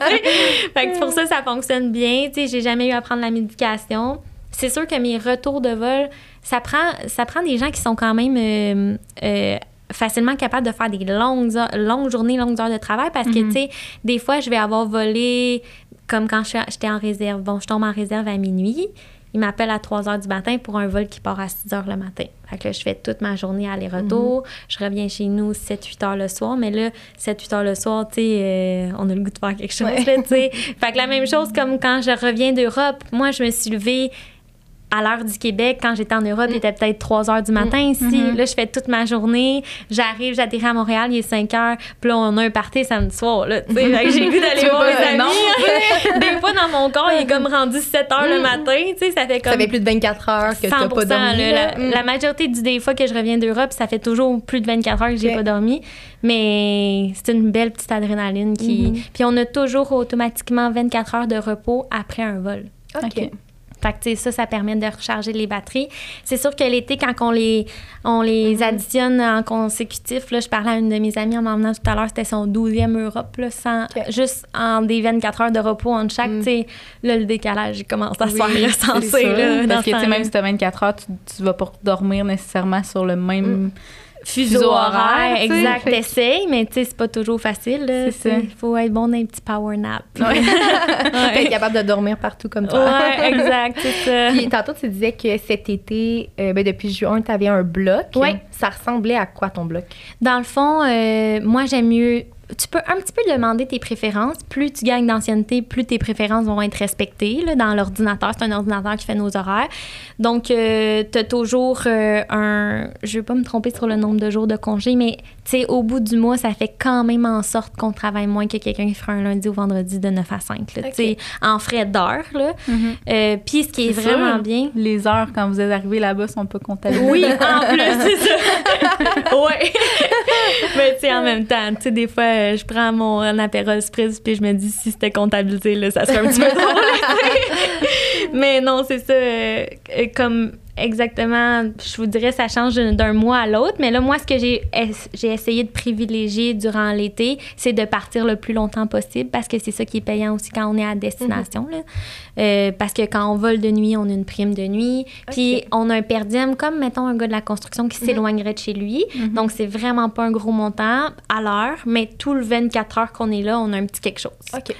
fait que pour ça, ça fonctionne bien. Tu sais, j'ai jamais eu à prendre la médication. C'est sûr que mes retours de vol, ça prend, ça prend des gens qui sont quand même euh, euh, facilement capables de faire des longues, heures- longues journées, longues heures de travail parce que, Mhm. tu sais, des fois, je vais avoir volé comme quand j'étais en réserve. Bon, je tombe en réserve à minuit. Il m'appelle à 3 heures du matin pour un vol qui part à 6 heures le matin. Fait que là, je fais toute ma journée aller-retour. Je reviens chez nous 7-8 heures le soir. Mais là, 7-8 heures le soir, tu sais, euh, on a le goût de faire quelque chose, Ouais. tu sais. Fait que la même chose comme quand je reviens d'Europe. Moi, je me suis levée à l'heure du Québec, quand j'étais en Europe, il était peut-être 3 heures du matin ici. Mhm. Là, je fais toute ma journée. J'arrive, j'atterris à Montréal, il est 5 heures. Puis là, on a un party samedi soir. Là, que j'ai goût d'aller voir mes pas, amis. Des fois, dans mon corps, il est comme rendu 7 heures le matin. Tu sais, ça fait comme. Ça fait plus de 24 heures que tu n'as 100 pas dormi. là, la, Mm. la majorité du des fois que je reviens d'Europe, ça fait toujours plus de 24 heures que j'ai Ok. pas dormi. Mais c'est une belle petite adrénaline qui. Mhm. Puis on a toujours automatiquement 24 heures de repos après un vol. OK. OK. Fait que, ça, ça permet de recharger les batteries. C'est sûr que l'été, quand on les, on les Mhm. additionne en consécutif, là, je parlais à une de mes amies en m'emmenant tout à l'heure, c'était son 12e Europe, là, sans, juste en des 24 heures de repos entre chaque. Mm. Sais, là, le décalage, il commence à se faire ressentir. Parce que, même si tu as 24 heures, tu, tu vas pas dormir nécessairement sur le même. fuseau fuseau horaire, exact, Fait t'essayes, mais tu sais, c'est pas toujours facile. là. C'est ça. Il faut être bon dans les petits power naps. Ouais. Ouais. capable de dormir partout comme toi. Ouais, exact, c'est ça. Puis tantôt, tu disais que cet été, euh, ben, depuis juin, tu avais un bloc. Ouais. Ça ressemblait à quoi ton bloc? Dans le fond, euh, moi, j'aime mieux tu peux un petit peu demander tes préférences. Plus tu gagnes d'ancienneté, plus tes préférences vont être respectées. Dans l'ordinateur, c'est un ordinateur qui fait nos horaires. Donc, euh, tu as toujours euh, un. Je vais pas me tromper sur le nombre de jours de congé, mais sais, au bout du mois, ça fait quand même en sorte qu'on travaille moins que quelqu'un qui fera un lundi ou vendredi de 9 à 5. Là, en frais d'heure. là. Mhm. Euh, Puis, ce qui est, vraiment sûr. bien. Les heures quand vous êtes arrivé là-bas sont pas comptabilisées. Oui, en plus, c'est ça. ouais. Mais tu sais, en même temps, tu sais, des fois, euh, je prends mon apéro spritz puis je me dis si c'était comptabilisé, là, ça serait un petit peu drôle. Mais non, c'est ça. euh, comme exactement, je vous dirais, ça change d'un mois à l'autre. Mais là, moi, ce que j'ai j'ai essayé de privilégier durant l'été, c'est de partir le plus longtemps possible parce que c'est ça qui est payant aussi quand on est à destination. là. Euh, parce que quand on vole de nuit, on a une prime de nuit. Puis on a un per diem, comme mettons un gars de la construction qui s'éloignerait de chez lui. Donc c'est vraiment pas un gros montant à l'heure, mais tout le 24 heures qu'on est là, on a un petit quelque chose.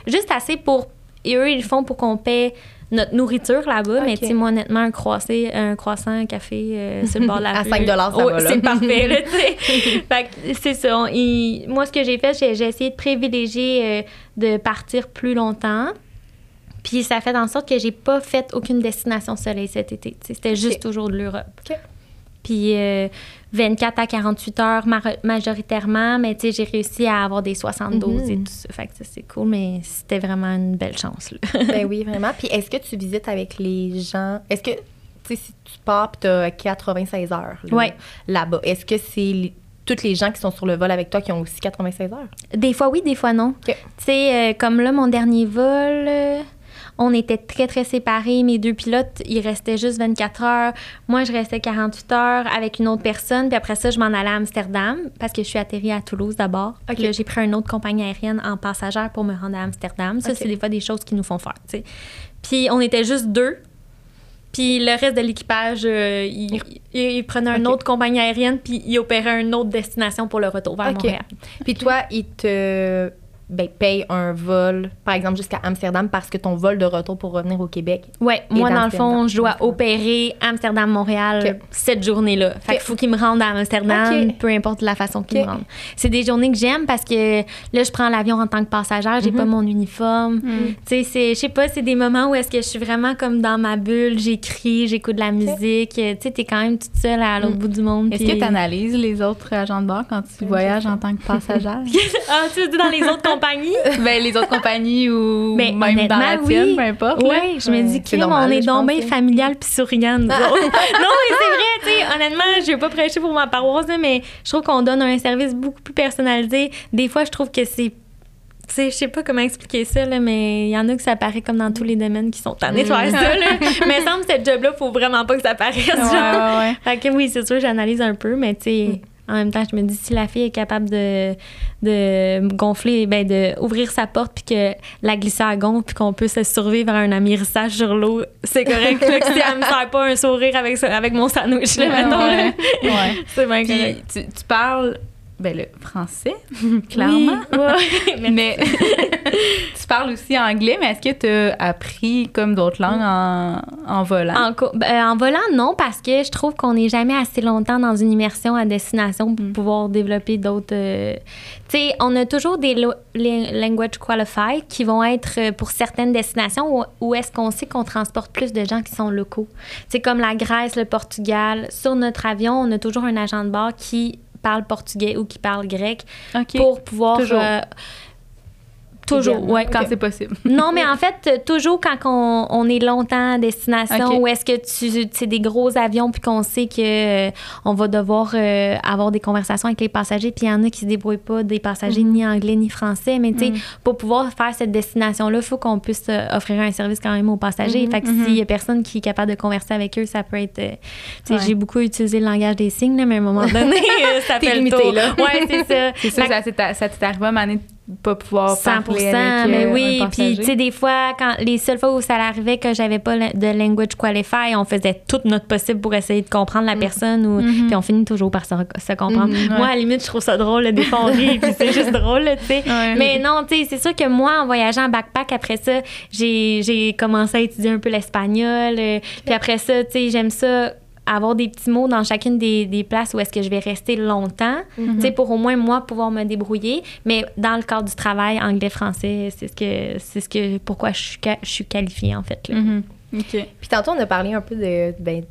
Juste assez pour. Et eux, ils le font pour qu'on paie notre nourriture là-bas. Mais tu sais, moi, honnêtement, un croissant, un croissant, un café euh, sur le bord de la À rue. 5 ça Ouais, va, là. C'est parfait, là, tu sais. Fait que c'est ça. on- moi, ce que j'ai fait, j'ai j'ai essayé de privilégier euh, de partir plus longtemps. Puis ça fait en sorte que j'ai pas fait aucune destination soleil cet été. C'était juste toujours de l'Europe. Puis euh, 24 à 48 heures ma- majoritairement, mais tu sais, j'ai réussi à avoir des 72 et Mhm. tout ça. Fait que ça, c'est cool, mais c'était vraiment une belle chance. Là. ben oui, vraiment. Puis est-ce que tu visites avec les gens? Est-ce que, tu sais, si tu pars tu as 96 heures là, Ouais. là-bas, est-ce que c'est tous les gens qui sont sur le vol avec toi qui ont aussi 96 heures? Des fois oui, des fois non. Tu sais, euh, comme là, mon dernier vol, euh, on était très, très séparés. Mes deux pilotes, ils restaient juste 24 heures. Moi, je restais 48 heures avec une autre personne. Puis après ça, je m'en allais à Amsterdam parce que je suis atterrie à Toulouse d'abord. Puis j'ai pris une autre compagnie aérienne en passagère pour me rendre à Amsterdam. Ça, c'est des fois des choses qui nous font faire. Puis on était juste deux. Puis le reste de l'équipage, euh, il, il- il prenait une autre compagnie aérienne puis il opérait une autre destination pour le retour vers. Montréal. Puis toi, ils te ben, payent un vol, par exemple, jusqu'à Amsterdam parce que ton vol de retour pour revenir au Québec. Ouais, moi, dans le fond, je dois opérer Amsterdam-Montréal cette journée-là. Fait Ok. qu'il faut qu'ils me rendent à Amsterdam, peu importe la façon qu'ils me rendent. C'est des journées que j'aime parce que là, je prends l'avion en tant que passagère, j'ai Mhm. pas mon uniforme. Mm. Tu sais, c'est- je sais pas, c'est des moments où est-ce que je suis vraiment comme dans ma bulle, j'écris, j'écoute de la musique. Tu sais, t'es quand même toute seule à l'autre Mm. bout du monde. Est-ce puis- que tu analyses les autres agents de bord quand tu voyages en tant que passagère? Ah, tu veux dire dans les autres compagnies? ben, les autres compagnies ou Mais même dans la honnêtement, tienne, oui. peu importe. là. Oui, je me dis, normal, on est donc bien hein. familial puis souriant, nous autres. non, mais c'est vrai, tu sais, honnêtement, je vais pas prêcher pour ma paroisse, là, mais je trouve qu'on donne un service beaucoup plus personnalisé. Des fois, je trouve que c'est. Tu sais, je sais pas comment expliquer ça, là, mais il y en a que ça paraît comme dans tous les domaines qui sont tannés de faire ça. Là. mais il me semble que cette job-là, faut vraiment pas que ça paraisse. Ouais, ouais, ouais. Fait que oui, c'est sûr, j'analyse un peu, mais tu sais, en même temps, je me dis, si la fille est capable de, de gonfler, ben de ouvrir sa porte, puis que la glissade gonfle, puis qu'on peut se survivre à un amérissage sur l'eau, c'est correct. là, que si elle me sert pas un sourire avec, avec mon sandwich, là, Ouais, là. ouais. Ouais. c'est bien correct. tu, tu parles ben, le français, clairement. Oui. Mais tu parles aussi anglais, mais est-ce que tu as appris comme d'autres langues en, en volant? En, ben, en volant, non, parce que je trouve qu'on n'est jamais assez longtemps dans une immersion à destination pour Mm. pouvoir développer d'autres. euh, Tu sais, on a toujours des language qualified qui vont être euh, pour certaines destinations où, où est-ce qu'on sait qu'on transporte plus de gens qui sont locaux. C'est comme la Grèce, le Portugal. Sur notre avion, on a toujours un agent de bord qui parle portugais ou qui parle grec pour pouvoir. Toujours. euh, toujours, ouais. Quand c'est possible. non, mais en fait, toujours quand on, on est longtemps à destination, ou est-ce que tu c'est des gros avions puis qu'on sait que euh, on va devoir euh, avoir des conversations avec les passagers, puis il y en a qui se débrouillent pas, des passagers Mhm. ni anglais ni français, mais tu sais, Mhm. pour pouvoir faire cette destination-là, il faut qu'on puisse euh, offrir un service quand même aux passagers. Mhm, Fait que s'il y a personne qui est capable de converser avec eux, ça peut être. euh, tu sais, Ouais. j'ai beaucoup utilisé le langage des signes, là, mais à un moment donné, ça le limité, tour. là. Ouais, c'est ça. C'est ça, ça t'est arrivé à un moment donné pas pouvoir 100 parler avec mais euh, oui. Puis, tu sais, des fois, quand, les seules fois où ça arrivait que j'avais pas de language qualify, on faisait tout notre possible pour essayer de comprendre la personne. Ou, Mhm. Puis on finit toujours par se, comprendre. Mhm, ouais. Moi, à la limite, je trouve ça drôle. là, des fois, on rit, puis c'est juste drôle, tu sais. Ouais. Mais non, tu sais, c'est sûr que moi, en voyageant en backpack, après ça, j'ai j'ai commencé à étudier un peu l'espagnol. euh, Puis après ça, tu sais, j'aime ça avoir des petits mots dans chacune des, des places où est-ce que je vais rester longtemps, Mhm. tu sais, pour au moins moi pouvoir me débrouiller. Mais dans le cadre du travail, anglais-français, c'est ce que, c'est ce que, pourquoi je suis, je suis qualifiée, en fait. là. Mhm. OK. Puis tantôt, on a parlé un peu de. Ben,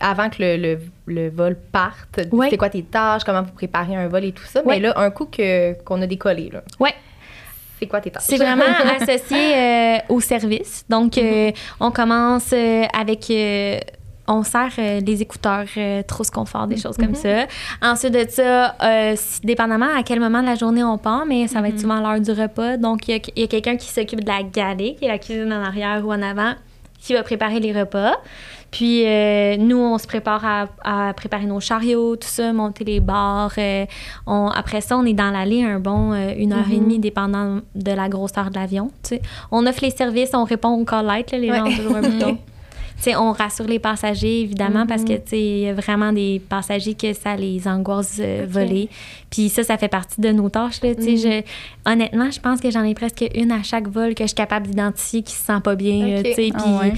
avant que le, le, le vol parte, Ouais. c'est quoi tes tâches, comment vous préparez un vol et tout ça. Ouais. Mais là, un coup que, qu'on a décollé, là, Ouais. c'est quoi tes tâches? C'est vraiment associé euh, au service. Donc, euh, on commence euh, avec. Euh, on sert euh, les écouteurs euh, trousse confort, des choses comme ça. Ensuite de ça, euh, si- dépendamment à quel moment de la journée on part, mais ça va être souvent l'heure du repas. Donc, il y a, il y a quelqu'un qui s'occupe de la galée, qui est la cuisine en arrière ou en avant, qui va préparer les repas. Puis, euh, nous, on se prépare à, à préparer nos chariots, tout ça, monter les bars. euh, on- après ça, on est dans l'allée un bon euh, une heure et demie, dépendant de la grosseur de l'avion. tu sais. On offre les services, on répond aux call light, là, les gens ont toujours un bouton. Tu sais, on rassure les passagers, évidemment, parce que tu sais, il y a vraiment des passagers que ça les angoisse euh, voler. Puis ça, ça fait partie de nos tâches. Là, tu sais. je- honnêtement, je pense que j'en ai presque une à chaque vol que je suis capable d'identifier qui se sent pas bien. tu sais. Ah Puis ouais.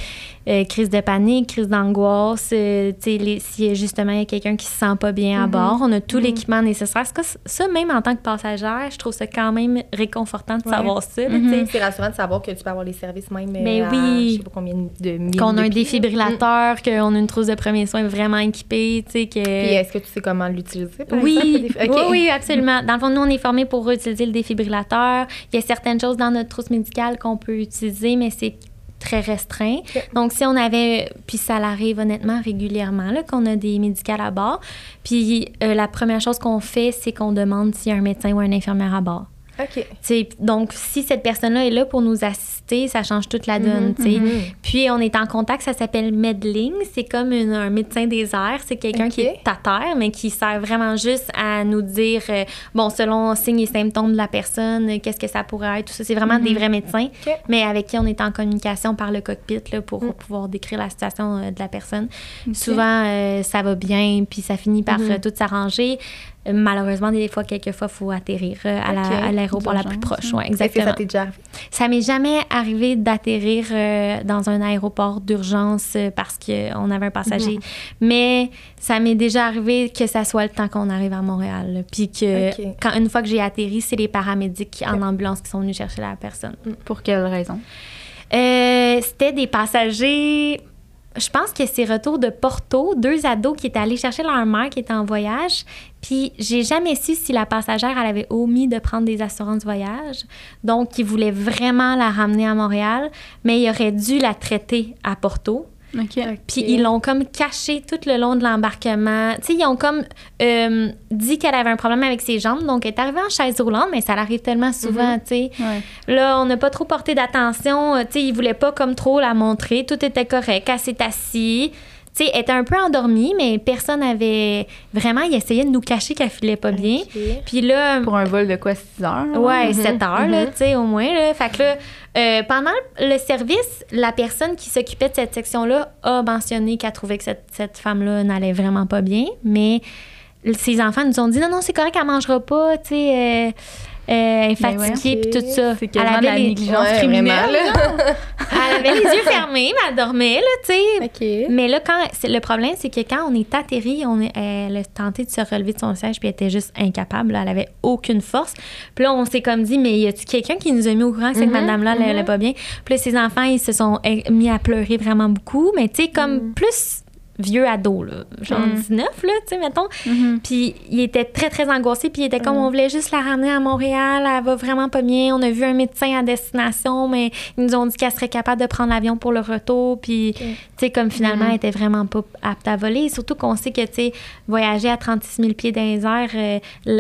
euh, crise de panique, crise d'angoisse, euh, tu sais, les- s'il y a justement il y a quelqu'un qui se sent pas bien à bord, on a tout l'équipement nécessaire. Que ça, même en tant que passagère, je trouve ça quand même réconfortant de Ouais. savoir ça. Mhm. C'est rassurant de savoir que tu peux avoir les services même. euh, Mais à, oui. Je sais pas combien de milliers Qu'on a un pieds. Défibrillateur, qu'on a une trousse de premiers soins vraiment équipée, tu sais, que... Puis est-ce que tu sais comment l'utiliser? Oui, défi- oui, oui, absolument. Dans le fond, nous, on est formés pour utiliser le défibrillateur. Il y a certaines choses dans notre trousse médicale qu'on peut utiliser, mais c'est très restreint. Donc, si on avait, puis ça l'arrive honnêtement régulièrement, là, qu'on a des médicales à bord, puis euh, la première chose qu'on fait, c'est qu'on demande s'il y a un médecin ou un infirmière à bord. OK. Donc, si cette personne-là est là pour nous assister, ça change toute la donne. sais. mhm. Puis, on est en contact, ça s'appelle Medling. C'est comme une- un médecin des airs. C'est quelqu'un qui est à terre, mais qui sert vraiment juste à nous dire, euh, bon, selon signes et symptômes de la personne, euh, qu'est-ce que ça pourrait être, tout ça. C'est vraiment des vrais médecins, Ok. mais avec qui on est en communication par le cockpit là, pour pouvoir décrire la situation euh, de la personne. Souvent, ça va bien, puis ça finit par tout s'arranger. Malheureusement, des fois, quelquefois, il faut atterrir euh, à l'aéroport la plus proche. hein. Ouais, Est-ce que ça exactement. t'est déjà arrivé? Ça m'est jamais arrivé d'atterrir euh, dans un aéroport d'urgence euh, parce qu'on avait un passager. Mais ça m'est déjà arrivé que ça soit le temps qu'on arrive à Montréal. Puis que quand, une fois que j'ai atterri, c'est les paramédics en ambulance qui sont venus chercher la personne. Pour quelle raison? Euh, C'était des passagers. Je pense que c'est retour de Porto, deux ados qui étaient allés chercher leur mère qui était en voyage. Puis j'ai jamais su si la passagère avait omis de prendre des assurances voyage. Donc ils voulaient vraiment la ramener à Montréal, mais ils auraient dû la traiter à Porto. Puis ils l'ont comme caché tout le long de l'embarquement. Tu sais, ils ont comme euh, dit qu'elle avait un problème avec ses jambes, donc elle est arrivée en chaise roulante, mais ça l'arrive tellement souvent, tu sais. Ouais. Là, on n'a pas trop porté d'attention. Euh, Tu sais, ils voulaient pas comme trop la montrer. Tout était correct. Elle s'est assise. Tu sais, elle était un peu endormie, mais personne n'avait... Vraiment, il essayait de nous cacher qu'elle filait pas bien. Puis là... Pour un vol de quoi, 6 heures? Ouais, 7 heures, là, tu sais, au moins. Là. Fait que là, euh, pendant le service, la personne qui s'occupait de cette section-là a mentionné qu'elle trouvait que cette, cette femme-là n'allait vraiment pas bien, mais ses enfants nous ont dit non, non, c'est correct, elle mangera pas, tu sais, euh, euh, Ben fatiguée, puis tout ça. C'est Elle de la avait, les, négligence Ouais, criminelle. vraiment, là. elle avait les yeux fermés, mais elle dormait, là, tu sais. Mais là, quand le problème, c'est que quand on est atterri, on est- elle a tenté de se relever de son siège, puis elle était juste incapable. là. elle avait aucune force. Puis là, on s'est comme dit, mais y a-tu quelqu'un qui nous a mis au courant que cette Mhm, madame-là, elle allait pas bien? Puis là, ses enfants, ils se sont eh, mis à pleurer vraiment beaucoup, mais tu sais, comme plus vieux ado, là, genre Mhm. 19, là, tu sais, mettons. Mhm. Puis il était très, très angoissé. Puis il était comme, on voulait juste la ramener à Montréal. Elle va vraiment pas bien. On a vu un médecin à destination, mais ils nous ont dit qu'elle serait capable de prendre l'avion pour le retour. Puis, tu sais, comme finalement, elle était vraiment pas apte à voler. Surtout qu'on sait que, tu sais, voyager à 36 000 pieds dans les airs, euh,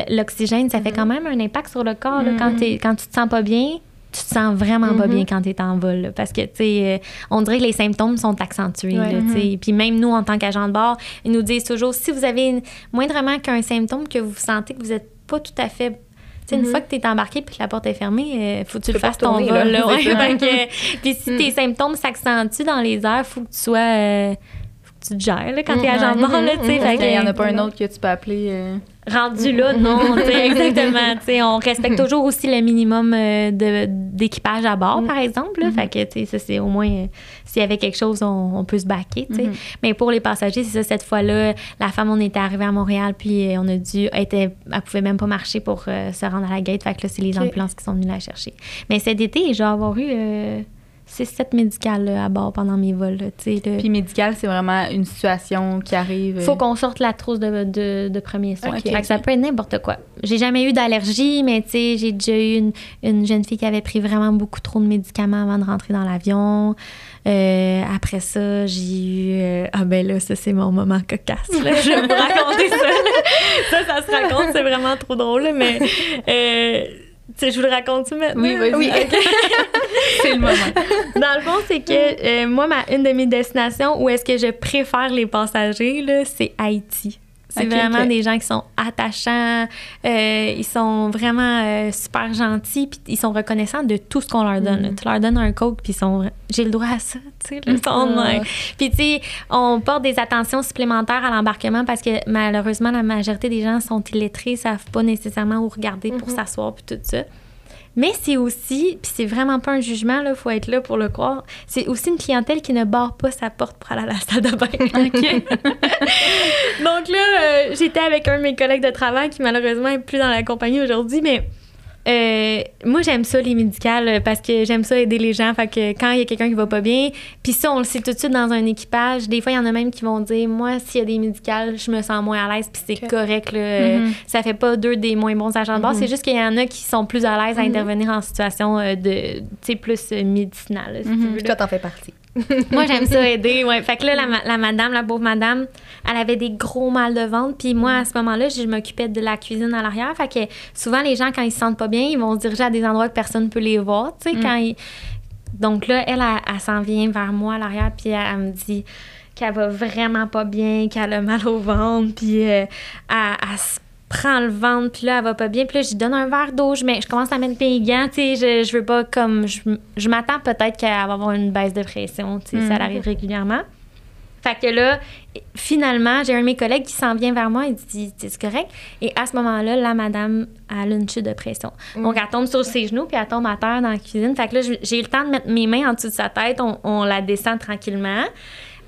l'oxygène, ça fait quand même un impact sur le corps. là. quand, quand tu te sens pas bien, tu te sens vraiment pas bien quand tu es en vol. là. parce que, tu sais, euh, on dirait que les symptômes sont accentués. Ouais. là, sais. Puis même nous, en tant qu'agent de bord, ils nous disent toujours, si vous avez une- moindrement qu'un symptôme que vous sentez que vous n'êtes pas tout à fait... Tu sais, une fois que tu es embarqué puis que la porte est fermée, euh, faut que tu le fasses ton vol. là. ouais. Que- puis si tes symptômes s'accentuent dans les airs, faut que tu sois... euh, tu te gères là, quand t'es agent de bord. Il n'y en a pas un autre que tu peux appeler. euh, rendu là, non, tu sais, exactement. on respecte toujours aussi le minimum euh, d'équipage à bord, par exemple. là. Fait que, tu sais, ça, c'est au moins, euh, s'il y avait quelque chose, on, on peut se baquer. Mais pour les passagers, c'est ça, cette fois-là, la femme, on était arrivé à Montréal, puis on a dû, elle, était, elle pouvait même pas marcher pour se rendre à la gate. Fait que là, c'est les ambulances qui sont venues la chercher. Mais cet été, j'ai avoir eu euh, 6-7 médicales là, à bord pendant mes vols, là, là. Puis médical, c'est vraiment une situation qui arrive. euh, Faut qu'on sorte la trousse de, de, de premier soin. Ok. Fait que ça peut être n'importe quoi. J'ai jamais eu d'allergie, mais j'ai déjà eu une, une jeune fille qui avait pris vraiment beaucoup trop de médicaments avant de rentrer dans l'avion. Euh, après ça, j'ai eu. euh, ah ben là, ça c'est mon moment cocasse. là. Je vais vous raconter ça. là. Ça, ça se raconte, c'est vraiment trop drôle, mais. euh, tu sais, je vous le raconte tout maintenant. Oui, vas-y. Ok. c'est le moment. Dans le fond, c'est que euh, moi, ma, une de mes destinations où est-ce que je préfère les passagers, là, c'est Haïti. C'est vraiment des gens qui sont attachants, euh, ils sont vraiment euh, super gentils, puis ils sont reconnaissants de tout ce qu'on leur donne. là. Tu leur donnes un coke, puis ils sont... J'ai le droit à ça, tu sais, ils sont de même. Puis, tu sais, on porte des attentions supplémentaires à l'embarquement parce que malheureusement, la majorité des gens sont illettrés, savent pas nécessairement où regarder pour s'asseoir, puis tout ça. Mais c'est aussi, puis c'est vraiment pas un jugement, il faut être là pour le croire, c'est aussi une clientèle qui ne barre pas sa porte pour aller à la salle de bain. Donc là, euh, j'étais avec un de mes collègues de travail qui malheureusement est plus dans la compagnie aujourd'hui, mais euh, moi j'aime ça les médicales euh, parce que j'aime ça aider les gens. Fait que quand il y a quelqu'un qui va pas bien, puis ça on le sait tout de suite dans un équipage. Des fois il y en a même qui vont dire moi s'il y a des médicales, je me sens moins à l'aise puis c'est correct là. Euh, Mhm. Ça fait pas deux des moins bons agents de bord. C'est juste qu'il y en a qui sont plus à l'aise à intervenir en situation de tu sais plus médicinale. si tu veux, toi, t'en fais partie. Moi, j'aime ça aider. Ouais. Fait que là, la, ma- la madame, la pauvre madame, elle avait des gros mal de ventre. Puis moi, à ce moment-là, je m'occupais de la cuisine à l'arrière. Fait que souvent, les gens, quand ils se sentent pas bien, ils vont se diriger à des endroits que personne ne peut les voir. Tu sais, quand ils- Donc là, elle, elle, elle s'en vient vers moi à l'arrière. Puis elle, elle me dit qu'elle va vraiment pas bien, qu'elle a mal au ventre. Puis euh, elle, elle se prend le ventre, puis là, elle va pas bien. Puis là, je lui donne un verre d'eau, je, mets- je commence à mettre mes gants, tu sais, je, je veux pas comme... Je, je m'attends peut-être qu'elle va avoir une baisse de pression, tu sais, ça arrive régulièrement. Fait que là, finalement, j'ai un de mes collègues qui s'en vient vers moi, il dit C'est correct. Et à ce moment-là, la madame a une chute de pression. Donc, elle tombe sur ses genoux, puis elle tombe à terre dans la cuisine. Fait que là, j'ai eu le temps de mettre mes mains en dessous de sa tête. On, on la descend tranquillement.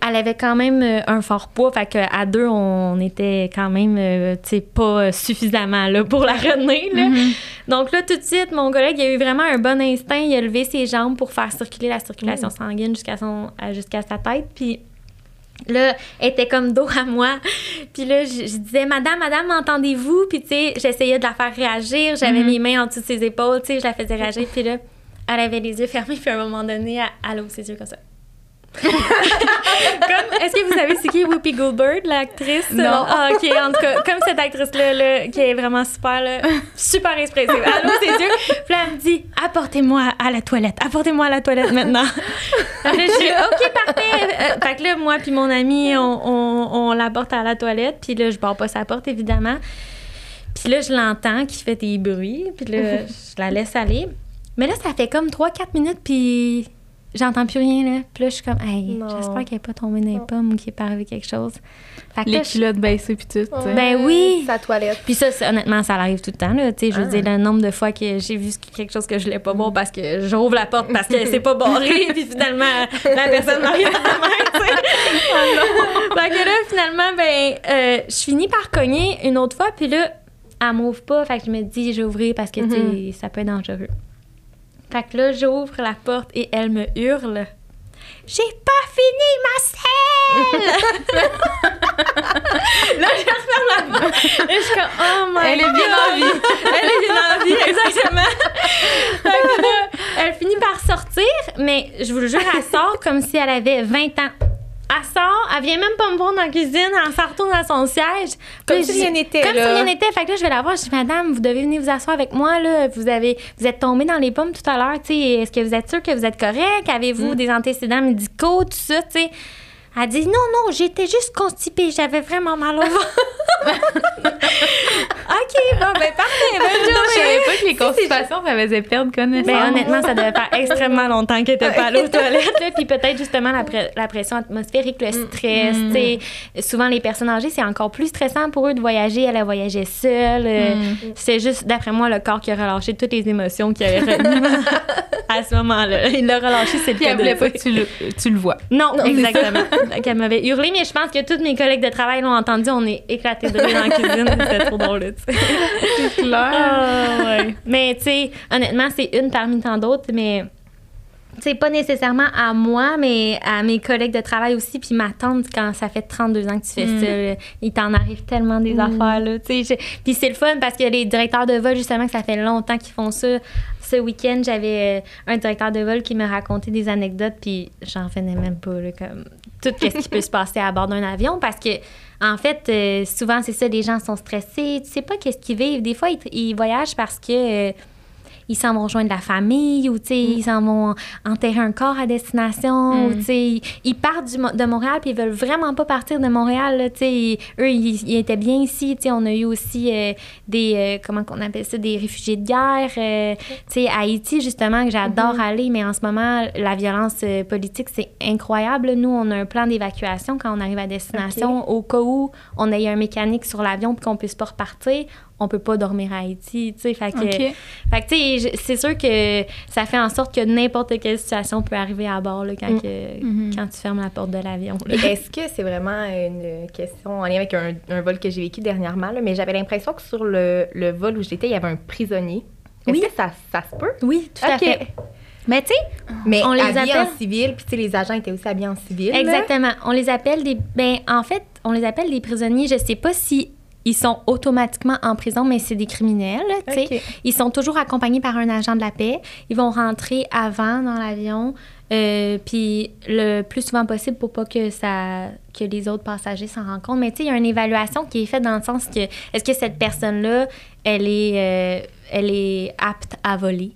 Elle avait quand même euh, un fort poids, fait qu'à deux, on était quand même, euh, tu sais, pas suffisamment là pour la retenir. là. Donc là, tout de suite, mon collègue, il a eu vraiment un bon instinct. Il a levé ses jambes pour faire circuler la circulation sanguine jusqu'à son, à- jusqu'à sa tête. Puis Là, elle était comme dos à moi. Puis là, je, je disais, Madame, Madame, m'entendez-vous? Puis tu sais, j'essayais de la faire réagir. J'avais mes mains en dessous de ses épaules, tu sais, je la faisais réagir. Puis là, elle avait les yeux fermés. Puis à un moment donné, elle, elle ouvre ses yeux comme ça. comme, est-ce que vous savez c'est qui Whoopi Goldberg, l'actrice? Non. Ah, ok, en tout cas, comme cette actrice-là, là, qui est vraiment super, là, super expressive. Ouvre ses yeux, puis là, elle me dit Apportez-moi à la toilette, apportez-moi à la toilette maintenant. Je dis Ok, parfait. Euh, fait que là, moi, puis mon ami, on, on, on la porte à la toilette, puis là, je barre pas sa porte, évidemment. Puis là, je l'entends qui fait des bruits, puis là, je la laisse aller. Mais là, ça fait comme 3-4 minutes, puis j'entends plus rien, là. Puis là, je suis comme, hey, j'espère qu'elle n'est pas tombée dans les pommes ou qu'il est pas arrivé quelque chose. Fait que Les là, je- culottes baissées puis tout. Ben oui. Sa toilette. Puis ça, c'est- honnêtement, ça arrive tout le temps. Là. Tu sais, Je veux Ah. dire, le nombre de fois que j'ai vu quelque chose que je voulais pas voir parce que j'ouvre la porte parce que c'est pas barré, puis finalement, la personne m'a rien à la main, tu sais. Fait que là, finalement, ben, euh, je finis par cogner une autre fois, puis là, elle m'ouvre pas. Fait que je me dis, je vais ouvrir parce que, tu sais, ça peut être dangereux. Fait que là, j'ouvre la porte et elle me hurle. J'ai pas fini ma selle! là, je referme la porte. Et je suis comme, oh my Elle est bien en vie. elle est bien en vie, exactement. Fait que là, elle finit par sortir, mais je vous le jure, elle sort comme si elle avait 20 ans. Elle sort, elle vient même pas me voir dans la cuisine, elle s'en retourne à son siège. Comme Puis si rien n'était, Comme là. si rien n'était. Fait que là, je vais la voir, je dis, Madame, vous devez venir vous asseoir avec moi, là. Vous, avez, vous êtes tombée dans les pommes tout à l'heure, tu sais. Est-ce que vous êtes sûre que vous êtes correct? Avez-vous Mm. des antécédents médicaux, tout ça, tu sais? Elle dit non, non, j'étais juste constipée, j'avais vraiment mal au ventre. OK, bon, ben parfait, bonne Je journée. savais pas que les constipations, ça faisait perdre connaissance. Ben, honnêtement, ça devait faire extrêmement longtemps qu'elle était pas allée aux toilettes. là. Puis peut-être justement la, pre- la pression atmosphérique, le stress. sais. Souvent, les personnes âgées, c'est encore plus stressant pour eux de voyager. Elle a voyagé seule. euh, C'est juste, d'après moi, le corps qui a relâché toutes les émotions qu'il avait retenues à ce moment-là. Il l'a relâché, c'est le elle voulait pas que tu le, tu le vois. Non, exactement. Donc, elle m'avait hurlé, mais je pense que tous mes collègues de travail l'ont entendu. On est éclatés de rire la cuisine. C'était trop drôle, tu sais. C'est clair. Ah, ouais. Mais, tu sais, honnêtement, c'est une parmi tant d'autres, mais. C'est pas nécessairement à moi, mais à mes collègues de travail aussi. Puis ma tante, quand ça fait 32 ans que tu fais Mm. ça, là, il t'en arrive tellement des affaires. Là, tu sais. Puis c'est le fun parce que les directeurs de vol, justement, que ça fait longtemps qu'ils font ça. Ce week-end, j'avais euh, un directeur de vol qui me racontait des anecdotes, puis j'en revenais même pas. Là, comme tout ce qui peut se passer à bord d'un avion parce que en fait euh, souvent c'est ça les gens sont stressés tu sais pas qu'est-ce qu'ils vivent. Des fois ils, voyagent parce que euh, ils s'en vont rejoindre la famille ou tu sais ils s'en vont enterrer un corps à destination tu sais ils, partent du de Montréal puis ils veulent vraiment pas partir de Montréal tu sais. Eux ils, ils étaient bien ici tu sais. On a eu aussi euh, des euh, comment qu'on appelle ça des réfugiés de guerre euh, tu sais Haïti justement que j'adore aller mais en ce moment la violence euh, politique c'est incroyable. Nous on a un plan d'évacuation quand on arrive à destination au cas où on ait un mécanique sur l'avion puis qu'on puisse pas repartir on peut pas dormir à Haïti tu sais fait que OK. fait que, tu sais, je- c'est sûr que ça fait en sorte que n'importe quelle situation peut arriver à bord là, quand, Mm. que- Mhm. quand tu fermes la porte de l'avion. Est-ce que c'est vraiment une question en lien avec un, un vol que j'ai vécu dernièrement, là, mais j'avais l'impression que sur le, le vol où j'étais, il y avait un prisonnier. Est-ce Oui. que ça, ça se peut? Oui, tout à fait. Mais tu sais, Mais On les habillés appelle- en civil, puis tu sais, les agents étaient aussi habillés en civil. là. exactement. On les appelle des. Ben, en fait, on les appelle des prisonniers. Je sais pas si. Ils sont automatiquement en prison, mais c'est des criminels. tu sais. Ok. Ils sont toujours accompagnés par un agent de la paix. Ils vont rentrer avant dans l'avion, euh, puis le plus souvent possible pour pas que ça que les autres passagers s'en rendent compte. Mais tu sais, il y a une évaluation qui est faite dans le sens que est-ce que cette personne-là, elle est, euh, elle est apte à voler?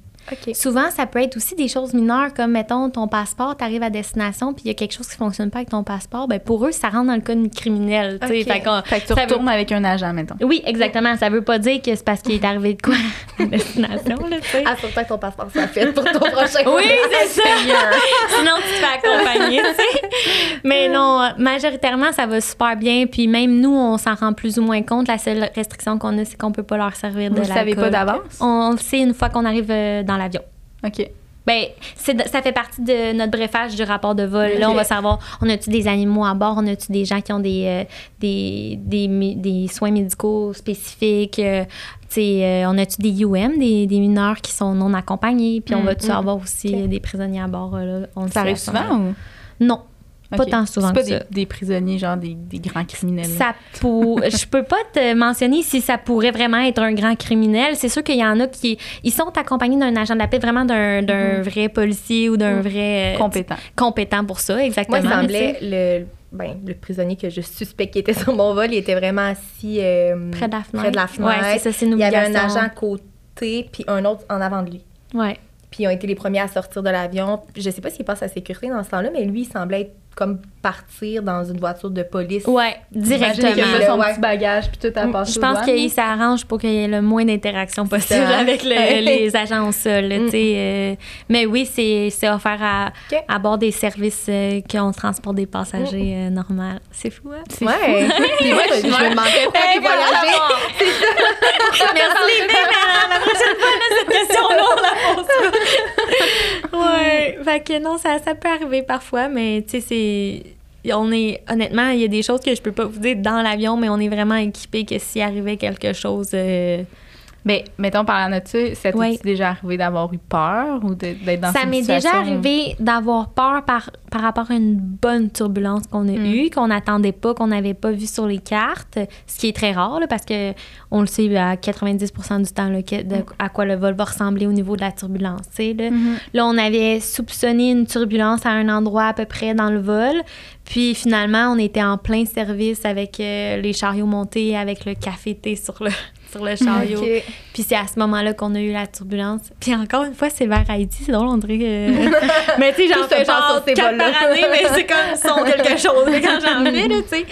Souvent, ça peut être aussi des choses mineures, comme, mettons, ton passeport, tu arrives à destination, puis il y a quelque chose qui fonctionne pas avec ton passeport. Ben, pour eux, ça rentre dans le cas de criminel. tu sais. Ok. Fait qu'on- Fait que tu veut- retournes avec un agent, mettons. Oui, exactement. Ça veut pas dire que c'est parce qu'il est arrivé de quoi à destination, là, tu sais. Ah, faut pas que ton passeport soit fait pour ton prochain Oui, c'est ça. Sinon, tu te fais accompagner, tu sais. Mais non, majoritairement, ça va super bien. Puis même nous, on s'en rend plus ou moins compte. La seule restriction qu'on a, c'est qu'on peut pas leur servir de Vous le savez l'alcool. pas d'avance? On le sait une fois qu'on arrive euh, dans l'avion. OK. Ben, ça fait partie de notre brefage du rapport de vol. Là, on va savoir, on a-tu des animaux à bord, on a-tu des gens qui ont des, euh, des, des, soins médicaux spécifiques, euh, euh, on a-tu des UM, des, des mineurs qui sont non accompagnés, puis on Mm, va-tu mm. avoir aussi euh, des prisonniers à bord, là, on Ça arrive souvent ou? Non, Pas tant souvent C'est pas que des, ça. des prisonniers, genre des, des grands criminels. ça pour, je peux pas te mentionner si ça pourrait vraiment être un grand criminel. C'est sûr qu'il y en a qui ils sont accompagnés d'un agent de la paix, vraiment d'un d'un vrai policier ou d'un Mhm. vrai euh, Compétent. compétent pour ça, exactement. Moi, il semblait le, ben, le prisonnier que je suspecte qui était sur mon vol, il était vraiment assis euh, Près de la fenêtre. près de la fenêtre. Ouais, c'est ça, c'est une il y avait un agent à côté, puis un autre en avant de lui. Ouais. Puis ils ont été les premiers à sortir de l'avion. Je sais pas s'il passe à sécurité dans ce temps-là, mais lui, il semblait être comme partir dans une voiture de police. Ouais, directement. qu'il a son ouais. petit bagage puis tout à passer Je pense qu'il s'arrange pour qu'il y ait le moins d'interaction possible avec le- les agents au sol. là, Mm. euh, mais oui, c'est c'est offert à, à bord des services euh, qu'on transporte des passagers euh, normal. C'est fou, hein? C'est Ouais. Puis moi, je, je me demandais pourquoi Hey, il. Merci les mais la prochaine fois, là, cette question-là, on la pose pas. ouais. Fait que non, ça, ça peut arriver parfois, mais tu sais, c'est. On est, honnêtement, il y a des choses que je peux pas vous dire dans l'avion, mais on est vraiment équipé que s'il arrivait quelque chose. euh, Mais mettons, par la nature, ça t'est déjà arrivé d'avoir eu peur ou d'être dans ça cette m'est déjà situation? arrivé d'avoir peur par, par rapport à une bonne turbulence qu'on a Mm. eue, qu'on n'attendait pas, qu'on n'avait pas vu sur les cartes, ce qui est très rare, là, parce que on le sait à 90% du temps là, de- à quoi le vol va ressembler au niveau de la turbulence. tu sais, Là. Là, on avait soupçonné une turbulence à un endroit à peu près dans le vol. Puis finalement, on était en plein service avec euh, les chariots montés, avec le café thé sur le, sur le chariot. Ok. Puis c'est à ce moment-là qu'on a eu la turbulence. Puis encore une fois, c'est vers Haïti. C'est drôle, on dirait que... mais tu sais, j'en fais genre quatre par année, mais c'est comme son quelque chose quand j'en fais, tu sais.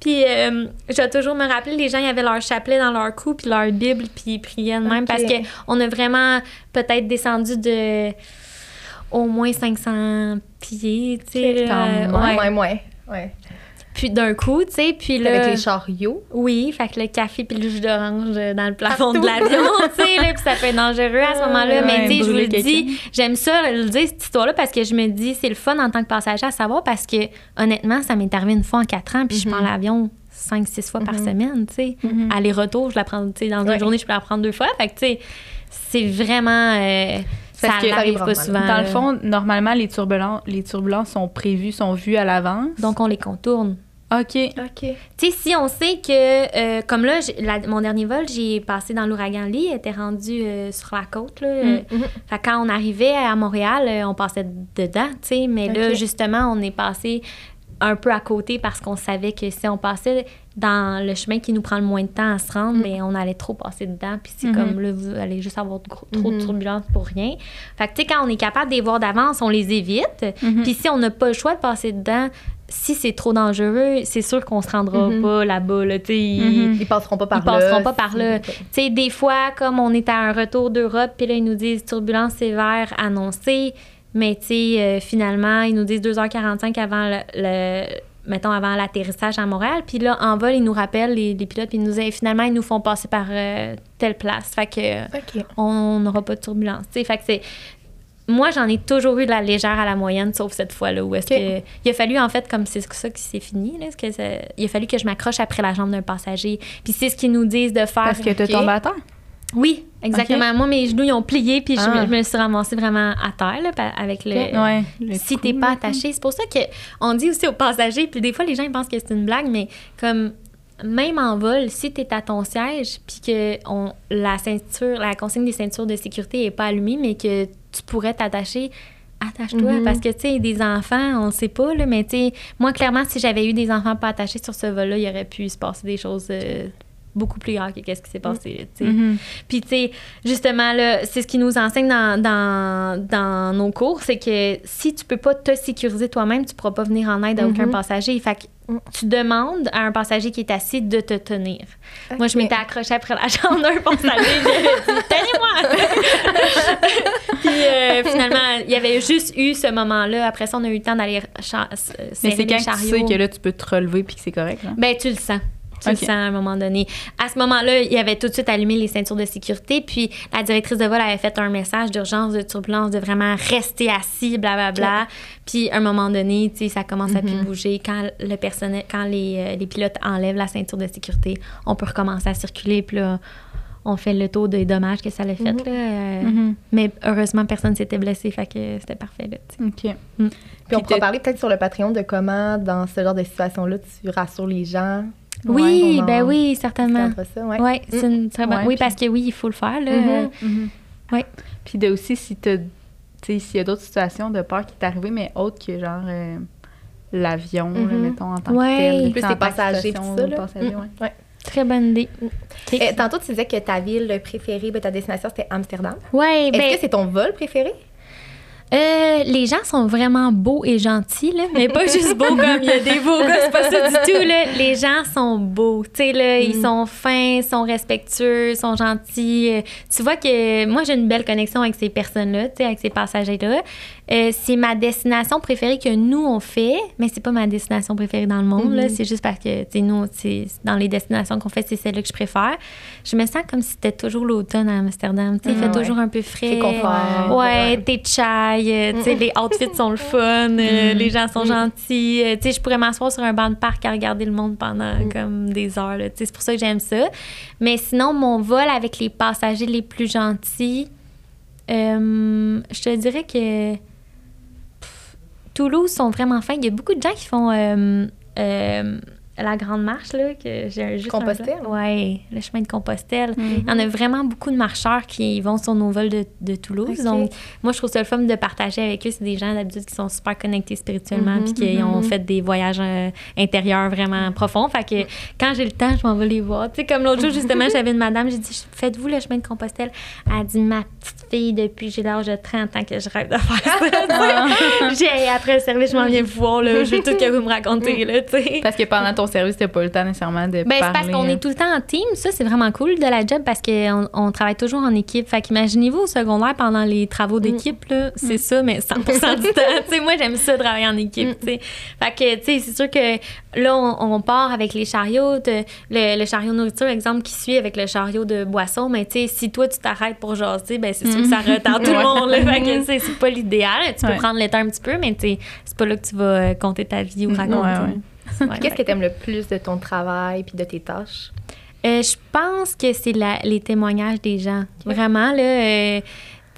Puis euh, je vais toujours me rappeler, les gens, ils avaient leur chapelet dans leur cou, puis leur Bible, puis ils priaient de même. Parce qu'on a vraiment peut-être descendu de au moins 500 pieds, tu sais. Quand même, Ouais. ouais, ouais. ouais. Puis d'un coup, tu sais, puis là... Avec les chariots. Oui, fait que le café puis le jus d'orange euh, dans le plafond de l'avion, tu sais, là, puis ça peut être dangereux à ce moment-là. Ouais, mais tu sais, je vous le dis, j'aime ça, le dire, cette histoire-là, parce que je me dis, c'est le fun en tant que passager à savoir, parce que honnêtement, ça m'est arrivé une fois en quatre ans, puis je prends l'avion cinq, six fois par semaine, tu sais. Aller-retour, je la prends, tu sais, dans Ouais. une journée, je peux la prendre deux fois. Fait que, tu sais, c'est vraiment. euh, ça Parce que ça n'arrive arrive pas rarement. souvent. Dans le fond, normalement, les turbulences, les turbulences sont prévues, sont vues à l'avance. Donc, on les contourne. OK. OK. Tu sais, si on sait que, euh, comme là, la- mon dernier vol, j'ai passé dans l'ouragan Lee, elle était rendu euh, sur la côte. Là, euh. Fait que quand on arrivait à Montréal, euh, on passait dedans, tu sais. Mais là, justement, on est passé un peu à côté parce qu'on savait que si on passait dans le chemin qui nous prend le moins de temps à se rendre, Mm. mais on allait trop passer dedans. Puis c'est Mhm. comme là, vous allez juste avoir gros- trop de Mhm. turbulences pour rien. Fait que, tu sais, quand on est capable de les voir d'avance, on les évite. Mhm. Puis si on n'a pas le choix de passer dedans, si c'est trop dangereux, c'est sûr qu'on se rendra pas là-bas, là, tu sais. il- Mhm. Ils passeront pas par Ils là. passeront pas par là. Ok. tu sais, des fois, comme on est à un retour d'Europe, puis là, ils nous disent turbulence sévère annoncée, mais tu sais, euh, finalement, ils nous disent 2h45 avant le, le- mettons, avant l'atterrissage à Montréal. Puis là, en vol, ils nous rappellent, les, les pilotes, puis ils nous disent, finalement, ils nous font passer par euh, telle place. Fait que on n'aura pas de turbulence. Fait que c'est. Moi, j'en ai toujours eu de la légère à la moyenne, sauf cette fois-là où est-ce que. Il a fallu, en fait, comme c'est ça qui s'est fini, là, que ça- il a fallu que je m'accroche après la jambe d'un passager. Puis c'est ce qu'ils nous disent de faire. Parce que tu Ok. tombé à terre. Oui, exactement. Moi, mes genoux, ils ont plié, puis je, Ah. me, je me suis ramassée vraiment à terre, là, avec le. Ouais. le Si t'es pas attaché, c'est pour ça que on dit aussi aux passagers, puis des fois les gens ils pensent que c'est une blague, mais comme même en vol, si t'es à ton siège, puis que on, la ceinture, la consigne des ceintures de sécurité est pas allumée, mais que tu pourrais t'attacher, attache-toi, Mhm. parce que tu sais des enfants, on sait pas là, mais tu sais, moi clairement si j'avais eu des enfants pas attachés sur ce vol-là, il aurait pu se passer des choses. euh, beaucoup plus graves que qu'est-ce qui s'est passé. là. Mhm. Puis, tu sais, justement, là, c'est ce qui nous enseigne dans, dans, dans nos cours, c'est que si tu peux pas te sécuriser toi-même, tu pourras pas venir en aide à aucun Mhm. passager. Fait que tu demandes à un passager qui est assis de te tenir. Moi, je m'étais accrochée après la jambe d'un passager. J'avais dit, tenez-moi! Puis, euh, finalement, il y avait juste eu ce moment-là. Après ça, on a eu le temps d'aller cha- s- Mais serrer c'est les quand tu sais que là, tu peux te relever puis que c'est correct. Là. Ben, tu le sens. Tu le sens à un moment donné. À ce moment-là, il avait tout de suite allumé les ceintures de sécurité, puis la directrice de vol avait fait un message d'urgence, de turbulence, de vraiment rester assis, blablabla. Puis à un moment donné, tu sais, ça commence à plus bouger. Quand le personnel, quand les, euh, les pilotes enlèvent la ceinture de sécurité, on peut recommencer à circuler, puis là, on fait le taux des dommages que ça l'a fait. là. Euh, Mhm. Mais heureusement, personne s'était blessé, fait que c'était parfait. Là. OK. Puis on pourra parler peut-être sur le Patreon de comment, dans ce genre de situation-là, tu rassures les gens. Oui, Ouais, ben on en oui, certainement. ça, ouais. Ouais, c'est une très bonne- Ouais, oui, puis- parce que oui, il faut le faire. Là. Mhm. Mhm. Ouais. Puis de aussi, si s'il y a d'autres situations de peur qui t'est arrivé, mais autres que genre euh, l'avion, mettons, en tant Ouais. que tel. Plus les passagers, situation tout ça, là. passager, ouais. Ouais. Très bonne idée. Eh, tantôt, tu disais que ta ville préférée, ben, ta destination, c'était Amsterdam. ouais, Est-ce ben, que c'est ton vol préféré? Euh, les gens sont vraiment beaux et gentils, là, mais pas juste beaux comme il y a des beaux gars, c'est pas ça du tout. Là. Les gens sont beaux, tu sais, là, ils sont fins, sont respectueux, sont gentils. Euh, Tu vois que moi, j'ai une belle connexion avec ces personnes-là, tu sais, avec ces passagers-là. Euh, c'est ma destination préférée que nous, on fait, mais c'est pas ma destination préférée dans le monde, là. Mhm. C'est juste parce que, tu sais, nous, dans les destinations qu'on fait, c'est celle-là que je préfère. Je me sens comme si c'était toujours l'automne à Amsterdam, tu sais, il fait Ah ouais. toujours un peu frais. C'est confort. Ouais, t'es chai, euh, tu sais, les outfits sont le fun, euh, les gens sont gentils. euh, tu sais, je pourrais m'asseoir sur un banc de parc à regarder le monde pendant comme des heures. tu sais, c'est pour ça que j'aime ça. Mais sinon, mon vol avec les passagers les plus gentils, euh, je te dirais que Toulouse sont vraiment fins. Il y a beaucoup de gens qui font euh, euh, la grande marche, là, que j'ai juste. Compostelle? Oui, le chemin de Compostelle. Mhm. Il y en a vraiment beaucoup de marcheurs qui vont sur nos vols de, de Toulouse. Donc, moi, je trouve ça le fun de partager avec eux. C'est des gens d'habitude qui sont super connectés spirituellement Mhm, puis qui mhm. ont fait des voyages euh, intérieurs vraiment profonds. Fait que quand j'ai le temps, je m'en vais les voir. Tu sais, comme l'autre jour, justement, j'avais une madame, j'ai dit Faites-vous le chemin de Compostelle Elle a dit Ma petite fille, depuis que j'ai l'âge de 30 ans que je rêve de faire ça. Sais. j'ai après le service, je m'en viens vous voir. Là, je veux tout que vous me racontez. Là, tu sais. Parce que pendant ton service, t'as pas le temps nécessairement de Ben, c'est parler. parce qu'on est hein. tout le temps en team. Ça, c'est vraiment cool de la job parce qu'on on travaille toujours en équipe. Fait qu'imaginez-vous au secondaire pendant les travaux d'équipe, là, c'est ça, mais 100% du temps. Tu sais, moi, j'aime ça travailler en équipe, tu sais. Fait que, tu sais, c'est sûr que là, on, on part avec les chariots, de- le, le chariot nourriture, exemple, qui suit avec le chariot de boisson. Mais, tu sais, si toi, tu t'arrêtes pour jaser, ben, c'est sûr que ça retarde tout le monde, là. Fait que, c'est pas l'idéal. Tu peux Ouais. prendre le temps un petit peu, mais, tu sais, c'est pas là que tu vas euh, compter ta vie ou raconter. ouais. Ouais, Qu'est-ce que tu aimes le plus de ton travail puis de tes tâches? Euh, je pense que c'est les témoignages des gens. Vraiment, là. euh,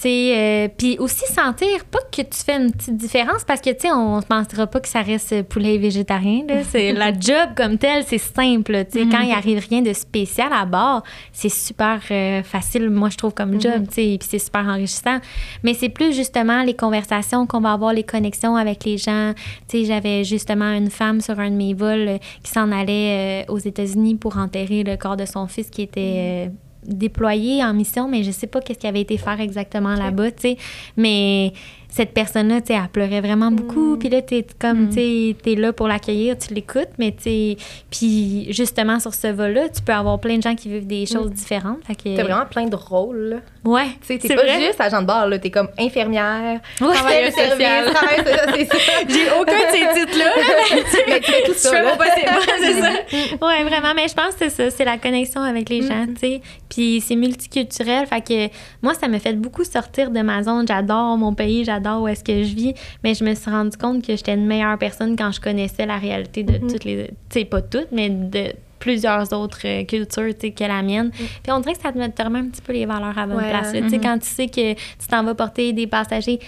euh, puis aussi sentir pas que tu fais une petite différence parce que, tu sais, on ne pensera pas que ça reste poulet végétarien. Là. C'est, la job comme telle, c'est simple. Tu sais, Quand il arrive rien de spécial à bord, c'est super euh, facile, moi, je trouve, comme job. Tu sais, puis c'est super enrichissant. Mais c'est plus justement les conversations qu'on va avoir, les connexions avec les gens. Tu sais, j'avais justement une femme sur un de mes vols euh, qui s'en allait euh, aux États-Unis pour enterrer le corps de son fils qui était euh, déployé en mission, mais je sais pas qu'est-ce qui avait été faire exactement là-bas, tu sais. Mais cette personne-là, tu sais, elle pleurait vraiment beaucoup. Puis là, t'es comme, tu sais, t'es là pour l'accueillir, tu l'écoutes, mais tu sais, puis justement, sur ce vol-là, tu peux avoir plein de gens qui vivent des choses différentes. Fait que... T'as vraiment plein de rôles. là. Ouais, Tu sais, t'es pas vrai. juste agent de bar, là. T'es comme infirmière, Ouais. travailleuse sociale. J'ai aucun de ces titres-là, mais tu Mais tu fais tout je ça, fais là. mon possible. c'est ça. Ouais, vraiment. Mais je pense que c'est ça. C'est la connexion avec les gens, tu sais. Puis c'est multiculturel. Fait que moi, ça me fait beaucoup sortir de ma zone. J'adore mon pays, j'adore où est-ce que je vis. Mais je me suis rendu compte que j'étais une meilleure personne quand je connaissais la réalité de toutes les. Tu sais, pas toutes, mais de plusieurs autres euh, cultures que la mienne. Puis on dirait que ça te met un petit peu les valeurs à bonne Ouais. place. Tu sais, quand tu sais que tu t'en vas porter des passagers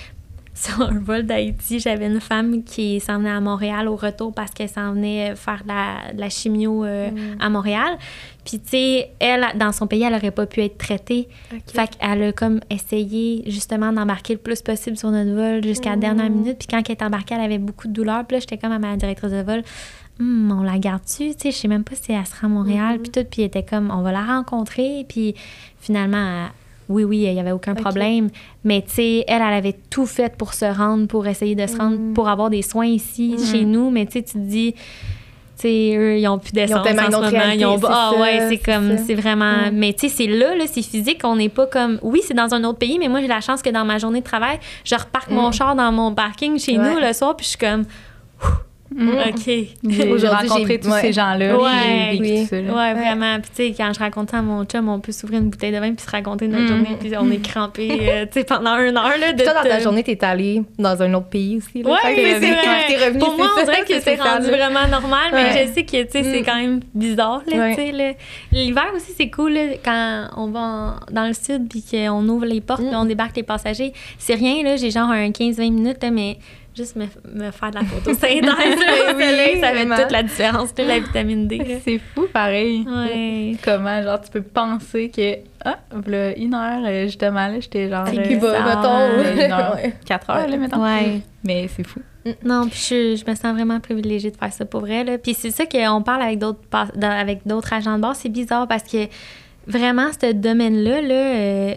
sur un vol d'Haïti, j'avais une femme qui s'en venait à Montréal au retour parce qu'elle s'en venait faire de la, de la chimio euh, à Montréal. Puis, tu sais, elle, dans son pays, elle n'aurait pas pu être traitée. Fait qu'elle a comme essayé justement d'embarquer le plus possible sur notre vol jusqu'à la dernière minute. Puis quand elle est embarquée, elle avait beaucoup de douleur. Puis là, j'étais comme à ma directrice de vol. Hum, on la garde-tu? Tu sais, je sais même pas si elle sera à Montréal. Puis tout. Puis elle était comme, on va la rencontrer. Puis finalement, elle- oui, oui, il n'y avait aucun problème. Mais tu sais, elle, elle avait tout fait pour se rendre, pour essayer de se rendre, pour avoir des soins ici, chez nous. Mais tu sais, tu te dis, tu sais, eux, ils ont plus d'essence en ce moment. Ils ont... Ah ça, ouais, c'est comme, c'est vraiment... Mm. Mais tu sais, c'est là, là, c'est physique. On n'est pas comme... Oui, c'est dans un autre pays, mais moi, j'ai la chance que dans ma journée de travail, je reparque mon char dans mon parking chez Mm. Ouais. nous le soir, puis je suis comme... Mm. OK. J'ai rencontré tous ouais. ces gens-là. Ouais. j'ai vécu Oui. tout ça. là. Ouais, vraiment. Puis, tu sais, quand je raconte ça à mon chum, on peut s'ouvrir une bouteille de vin puis se raconter notre Mm. journée, puis on est crampé, euh, tu sais, pendant une heure, là. De Toi, dans ta journée, t'es allée dans un autre pays aussi. Là? Ouais, c'est quand vrai. revenu, Pour moi, c'est on dirait que c'est rendu vraiment normal, mais Ouais. je sais que, tu sais, c'est Mm. quand même bizarre, là, Ouais. tu sais. L'hiver aussi, c'est cool, là, quand on va en- dans le sud puis qu'on ouvre les portes Mm. puis on débarque les passagers. C'est rien, là, j'ai genre un 15-20 minutes, là, mais juste me, me faire de la photosynthèse, Oui, soleil, ça fait toute la différence, là, la vitamine D. C'est fou, pareil. Ouais. Comment, genre, tu peux penser que, ah, voilà, une heure, euh, justement, là, j'étais genre. Euh, Cuba, ça, mettons. euh, une heure, quatre heures, là, mettons. Ouais. Mais c'est fou. Non, puis je, je me sens vraiment privilégiée de faire ça pour vrai. Là. Puis c'est ça qu'on parle avec d'autres avec d'autres agents de bord. C'est bizarre parce que vraiment, ce domaine-là, là, euh,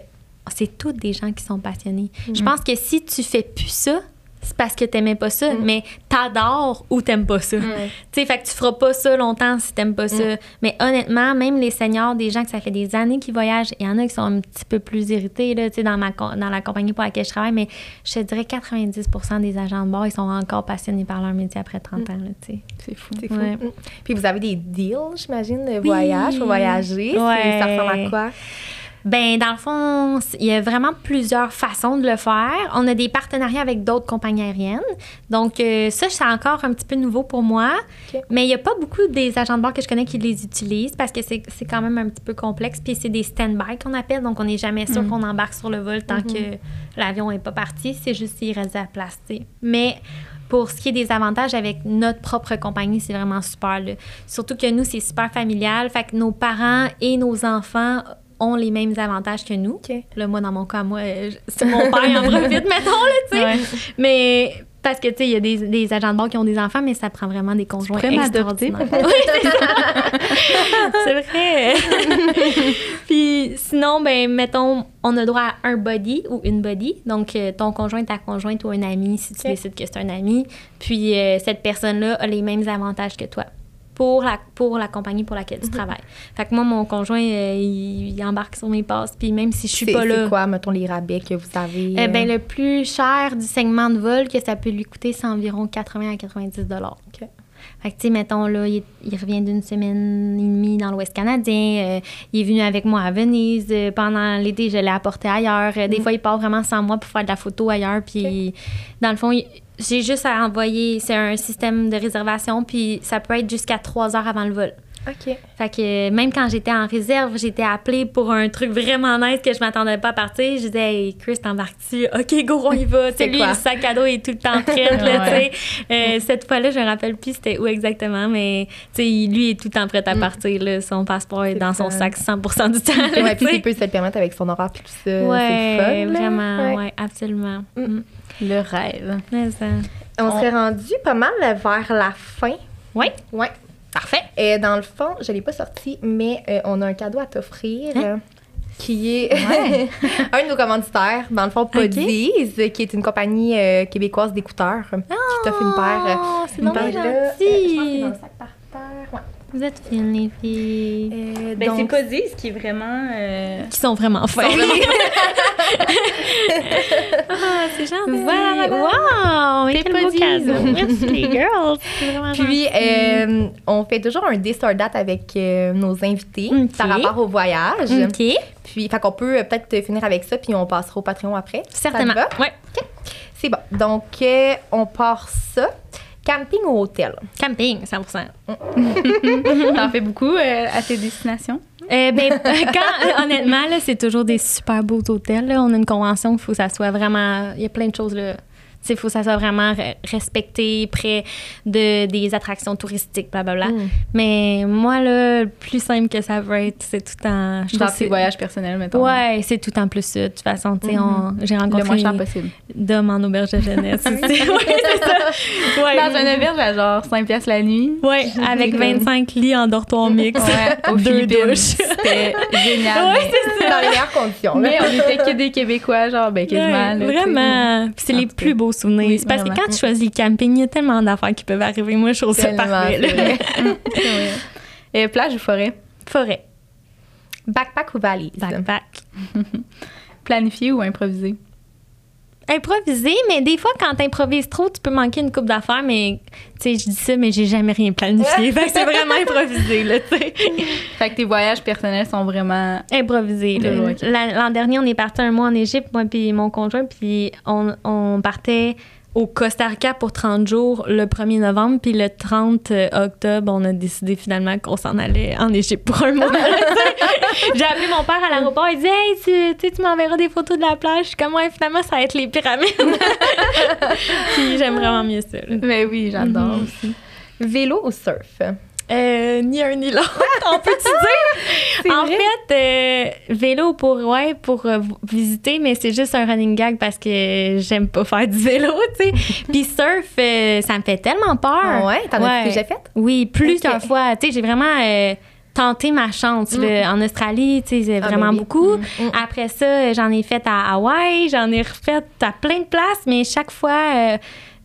c'est tous des gens qui sont passionnés. Je pense que si tu fais plus ça, c'est parce que t'aimais pas ça, mais t'adores ou t'aimes pas ça. Tu sais, fait que tu feras pas ça longtemps si t'aimes pas ça. Mais honnêtement, même les seniors, des gens que ça fait des années qu'ils voyagent, il y en a qui sont un petit peu plus irrités, là, tu sais, dans, ma, dans la compagnie pour laquelle je travaille, mais je te dirais 90% des agents de bord, ils sont encore passionnés par leur métier après 30 ans, là, tu sais. C'est fou. C'est fou. Ouais. Mm. Puis vous avez des deals, j'imagine, de voyage pour voyager? Ouais. Ça ressemble à quoi? Ben, dans le fond, il y a vraiment plusieurs façons de le faire. On a des partenariats avec d'autres compagnies aériennes. Donc, euh, ça, c'est encore un petit peu nouveau pour moi. Mais il n'y a pas beaucoup des agents de bord que je connais qui les utilisent parce que c'est quand même un petit peu complexe. Puis, c'est des stand-by qu'on appelle. Donc, on n'est jamais sûr Mm. qu'on embarque sur le vol tant que l'avion n'est pas parti. C'est juste s'il reste de la place. Mais pour ce qui est des avantages avec notre propre compagnie, c'est vraiment super. là. Surtout que nous, c'est super familial. Fait que nos parents et nos enfants ont les mêmes avantages que nous. OK. Là, moi, dans mon cas, moi, euh, c'est mon père, en profite, mettons, là, tu sais. Ouais. Mais parce que, tu sais, il y a des, des agents de bord qui ont des enfants, mais ça prend vraiment des conjoints extraordinaires. Oui, c'est vrai. Puis sinon, ben, mettons, on a droit à un body ou une body. Donc, euh, ton conjoint, ta conjointe ou un ami, si tu décides que c'est un ami. Puis euh, cette personne-là a les mêmes avantages que toi. Pour la, pour la compagnie pour laquelle tu travailles. Fait que moi, mon conjoint, euh, il, il embarque sur mes passes. Puis même si je suis pas là. c'est quoi, mettons, les rabais que vous avez? Eh ben, euh, le plus cher du segment de vol que ça peut lui coûter, c'est environ 80 à 90 dollars. OK. Fait que, tu sais, mettons, là, il, il revient d'une semaine et demie dans l'Ouest canadien. euh, il est venu avec moi à Venise. euh, pendant l'été, je l'ai apporté ailleurs. Euh, Des fois, il part vraiment sans moi pour faire de la photo ailleurs. Puis, dans le fond, il- j'ai juste à envoyer. C'est un système de réservation. Puis, ça peut être jusqu'à trois heures avant le vol. OK. Fait que euh, même quand j'étais en réserve, j'étais appelée pour un truc vraiment nice que je m'attendais pas à partir. Je disais, hey, Chris, t'embarques-tu? OK, go, on y va. C'est lui, quoi? le sac à dos est tout le temps prêt, là, Ouais. tu sais. Euh, cette fois-là, je me rappelle plus c'était où exactement, mais tu sais, lui est tout le temps prêt à partir, là. Son passeport est dans son sac 100% du temps. là, Ouais, puis il peut se le permettre avec son horaire puis tout ça. Ouais, fun. vraiment, ouais, absolument. Mm. Mm. Le rêve. Mais ça- On, On- serait rendu pas mal vers la fin. Ouais, Ouais. parfait. Et dans le fond, je l'ai pas sorti, mais euh, on a un cadeau à t'offrir. Hein? euh, Qui est un de nos commanditaires, dans le fond, Podies, qui est une compagnie euh, québécoise d'écouteurs, qui t'offre une paire. Oh, c'est une paire bien là. Euh, je pense gentil. dans le sac par. Vous êtes fines, les filles. Euh, Ben, c'est pas dit, ce qui est vraiment. euh, Qui sont vraiment fins. ah, c'est gentil. Voilà, Wow! pas beau cadeau. Merci, les girls. C'est vraiment Puis, gentil. euh, on fait toujours un day store date avec euh, nos invités Ok. par rapport au voyage. OK. Puis, fait qu'on peut euh, peut-être finir avec ça, puis on passera au Patreon après. Ça te Certainement. va? Ouais. C'est bon. Donc, euh, on part ça. Camping ou hôtel? Camping, 100% T'en fais beaucoup euh, à tes destinations? Euh, ben, quand, honnêtement, là, c'est toujours des super beaux hôtels. là. On a une convention, il faut que ça soit vraiment. Il y a plein de choses. là. Il faut que ça soit vraiment re- respecté, près de, des attractions touristiques, blablabla. Mm. Mais moi, là, le plus simple que ça peut être, c'est tout en. je Dans tes c'est- voyages personnels, mettons. Ouais, c'est tout en plus ça. De toute façon, tu sais, on- j'ai Le moins rencontré cher possible. d'hommes en auberge de jeunesse aussi. ouais, c'est ça. Ouais. Dans un auberge à genre 5 piastres la nuit. Ouais, avec 25 lits en dortoir mix. Ouais, aux Deux douches. C'était génial. Ouais, mais, Dans les meilleures conditions. là. mais on était que des Québécois, genre, ben quasiment. Ouais, là, vraiment. Puis c'est les plus beaux souvenirs. Oui, c'est parce que quand tu choisis le camping, il y a tellement d'affaires qui peuvent arriver. Moi, je trouve ça parfait. vrai. Et plage ou forêt? Forêt, Backpack ou valise? backpack. Planifié ou improvisé? Improviser, mais des fois, quand t'improvises trop, tu peux manquer une coupe d'affaires, mais tu sais, je dis ça, mais j'ai jamais rien planifié. fait que c'est vraiment improvisé, là, tu sais. Fait que tes voyages personnels sont vraiment. Improvisé. là. L'an dernier, on est parti un mois en Égypte, moi puis mon conjoint, puis on, on partait au Costa Rica pour 30 jours le 1er novembre, puis le 30 octobre, on a décidé finalement qu'on s'en allait en Égypte pour un mois. J'ai appelé mon père à l'aéroport, il dit Hey, tu, tu m'enverras des photos de la plage. Je suis comme, ouais, finalement, ça va être les pyramides. puis j'aime vraiment mieux ça. là. Ben oui, j'adore aussi. Vélo ou surf? Euh, ni un ni l'autre, on peut-tu dire? En vrai? fait, euh, vélo pour, ouais, pour euh, visiter, mais c'est juste un running gag parce que j'aime pas faire du vélo, tu sais. Puis surf, ça me fait tellement peur. Ah ouais? T'en as Ouais. déjà fait? Oui, plusieurs Ok. fois. Tu sais, j'ai vraiment tenté ma chance là, en Australie, tu sais, Mm. Ah, vraiment ben oui. beaucoup. Mm, mm. Après ça, j'en ai fait à Hawaï, j'en ai refait à plein de places, mais chaque fois,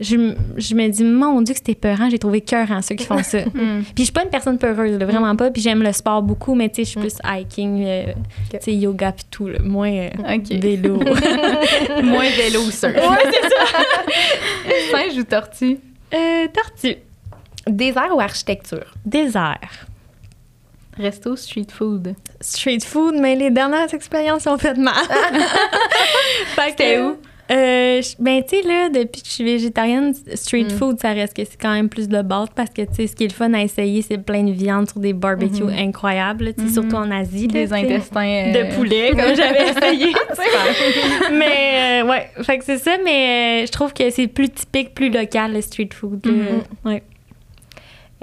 je, me dis, mon Dieu, que c'était peurant. J'ai trouvé cœur ceux qui font ça. Mm. Puis je suis pas une personne peureuse, là, vraiment pas. Puis j'aime le sport beaucoup, mais tu sais, je suis plus hiking, euh, tu sais, yoga puis tout, là, moins euh, vélo. Moins vélo surf. ouais, c'est ça. Singe ou tortue? Euh, tortue. Désert ou architecture? Désert. Resto, street food. Street food, mais les dernières expériences ont fait mal. fait que C'était où? Euh, ben, tu sais, là, depuis que je suis végétarienne, street Mm. food, ça reste que c'est quand même plus de base parce que, tu sais, ce qui est le fun à essayer, c'est plein de viande sur des barbecues Mhm. incroyables, tu sais, Mhm. surtout en Asie. Des intestins. euh, De poulet, comme j'avais essayé. mais, euh, ouais, fait que c'est ça, mais je trouve que c'est plus typique, plus local, le street food. Ouais.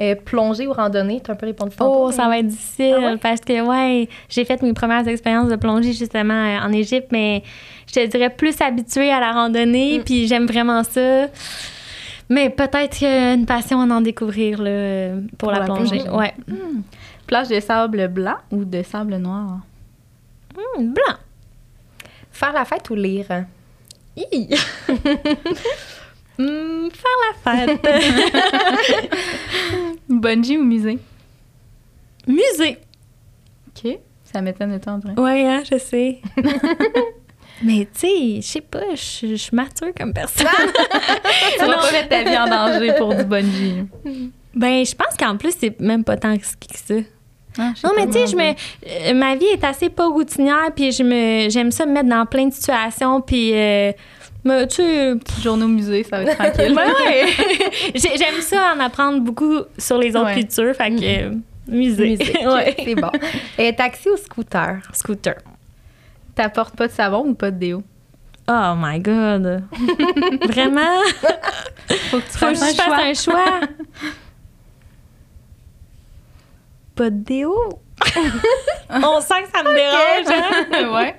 Euh, plongée ou randonnée, tu as un peu répondu tantôt, Oh, ça va être difficile Ah ouais? parce que, ouais, j'ai fait mes premières expériences de plongée justement euh, en Égypte, mais je te dirais plus habituée à la randonnée, Mm. puis j'aime vraiment ça. Mais peut-être qu'il une passion à en découvrir là, pour, Pour la, la plongée. plongée. Ouais. Plage de sable blanc ou de sable noir? Hum, blanc. Faire la fête ou lire? Faire la fête. Bungee ou musée? Musée. OK. Ça m'étonne de André. Ouais, hein, je sais. Mais tu sais, je sais pas, je je suis mature comme personne. Tu vas pas mettre ta vie en danger pour du bungee. ben, je pense qu'en plus, c'est même pas tant risqué que ça. Ah, Non, mais tu sais, je me, euh, ma vie est assez pas routinière, puis je me, j'aime ça me mettre dans plein de situations, puis euh, me- tu sais, Petit journée au musée, ça va être tranquille. ben ouais. J'aime ça en apprendre beaucoup sur les autres Ouais. cultures, fait que euh, musée, ouais. C'est bon. Et taxi ou scooter? scooter. T'apportes pas de savon ou pas de déo? Oh my god, vraiment? Faut que tu Faut que fasses je un choix. fasse un choix. Pas de déo? On sent que ça me dérange. Hein? ouais.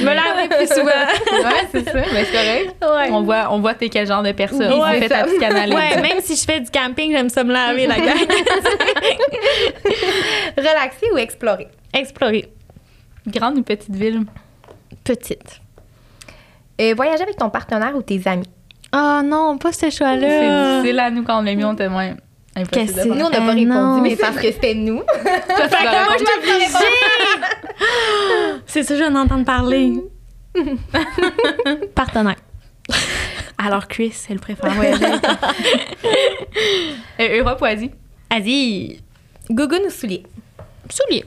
Me laver plus souvent. Ouais, c'est ça. Mais c'est correct. Ouais. On voit, on voit t'es quel genre de personne. On c'est fait ta psychanalyse. Ouais, même si je fais du camping, j'aime ça me laver la gueule. Relaxer ou explorer? Explorer. Grande ou petite ville? Petite. Euh, voyager avec ton partenaire ou tes amis? Oh non, pas ce C'est choix-là. difficile à nous quand on l'a mis, on était moins. Impossible Qu'est-ce? que. Nous, on n'a pas Euh, répondu, non. mais parce que c'était nous. Fait que moi, je obligée. C'est ça, je viens d'entendre parler. Partenaire. Alors, Chris, elle préfère voyager. avec toi. Euh, Europe ou Asie? Asie. Gougoune ou soulier? Soulier.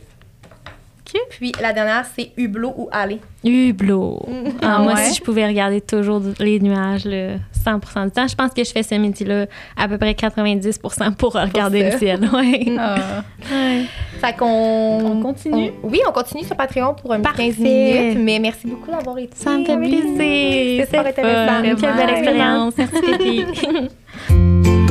Puis la dernière, c'est hublot ou aller. Hublot. Ah, Ah moi, ouais? si je pouvais regarder toujours les nuages là, 100 du temps, je pense que je fais ce métier-là à peu près 90% pour regarder ça. le ciel. Ouais. Ah. Ouais. Fait qu'on... On continue? on- oui, on continue sur Patreon pour un petit Parfait. 15 minutes, mais merci beaucoup d'avoir été. Ça me fait plaisir. C'est fort C'est intéressant. fun. Quelle belle expérience. Merci.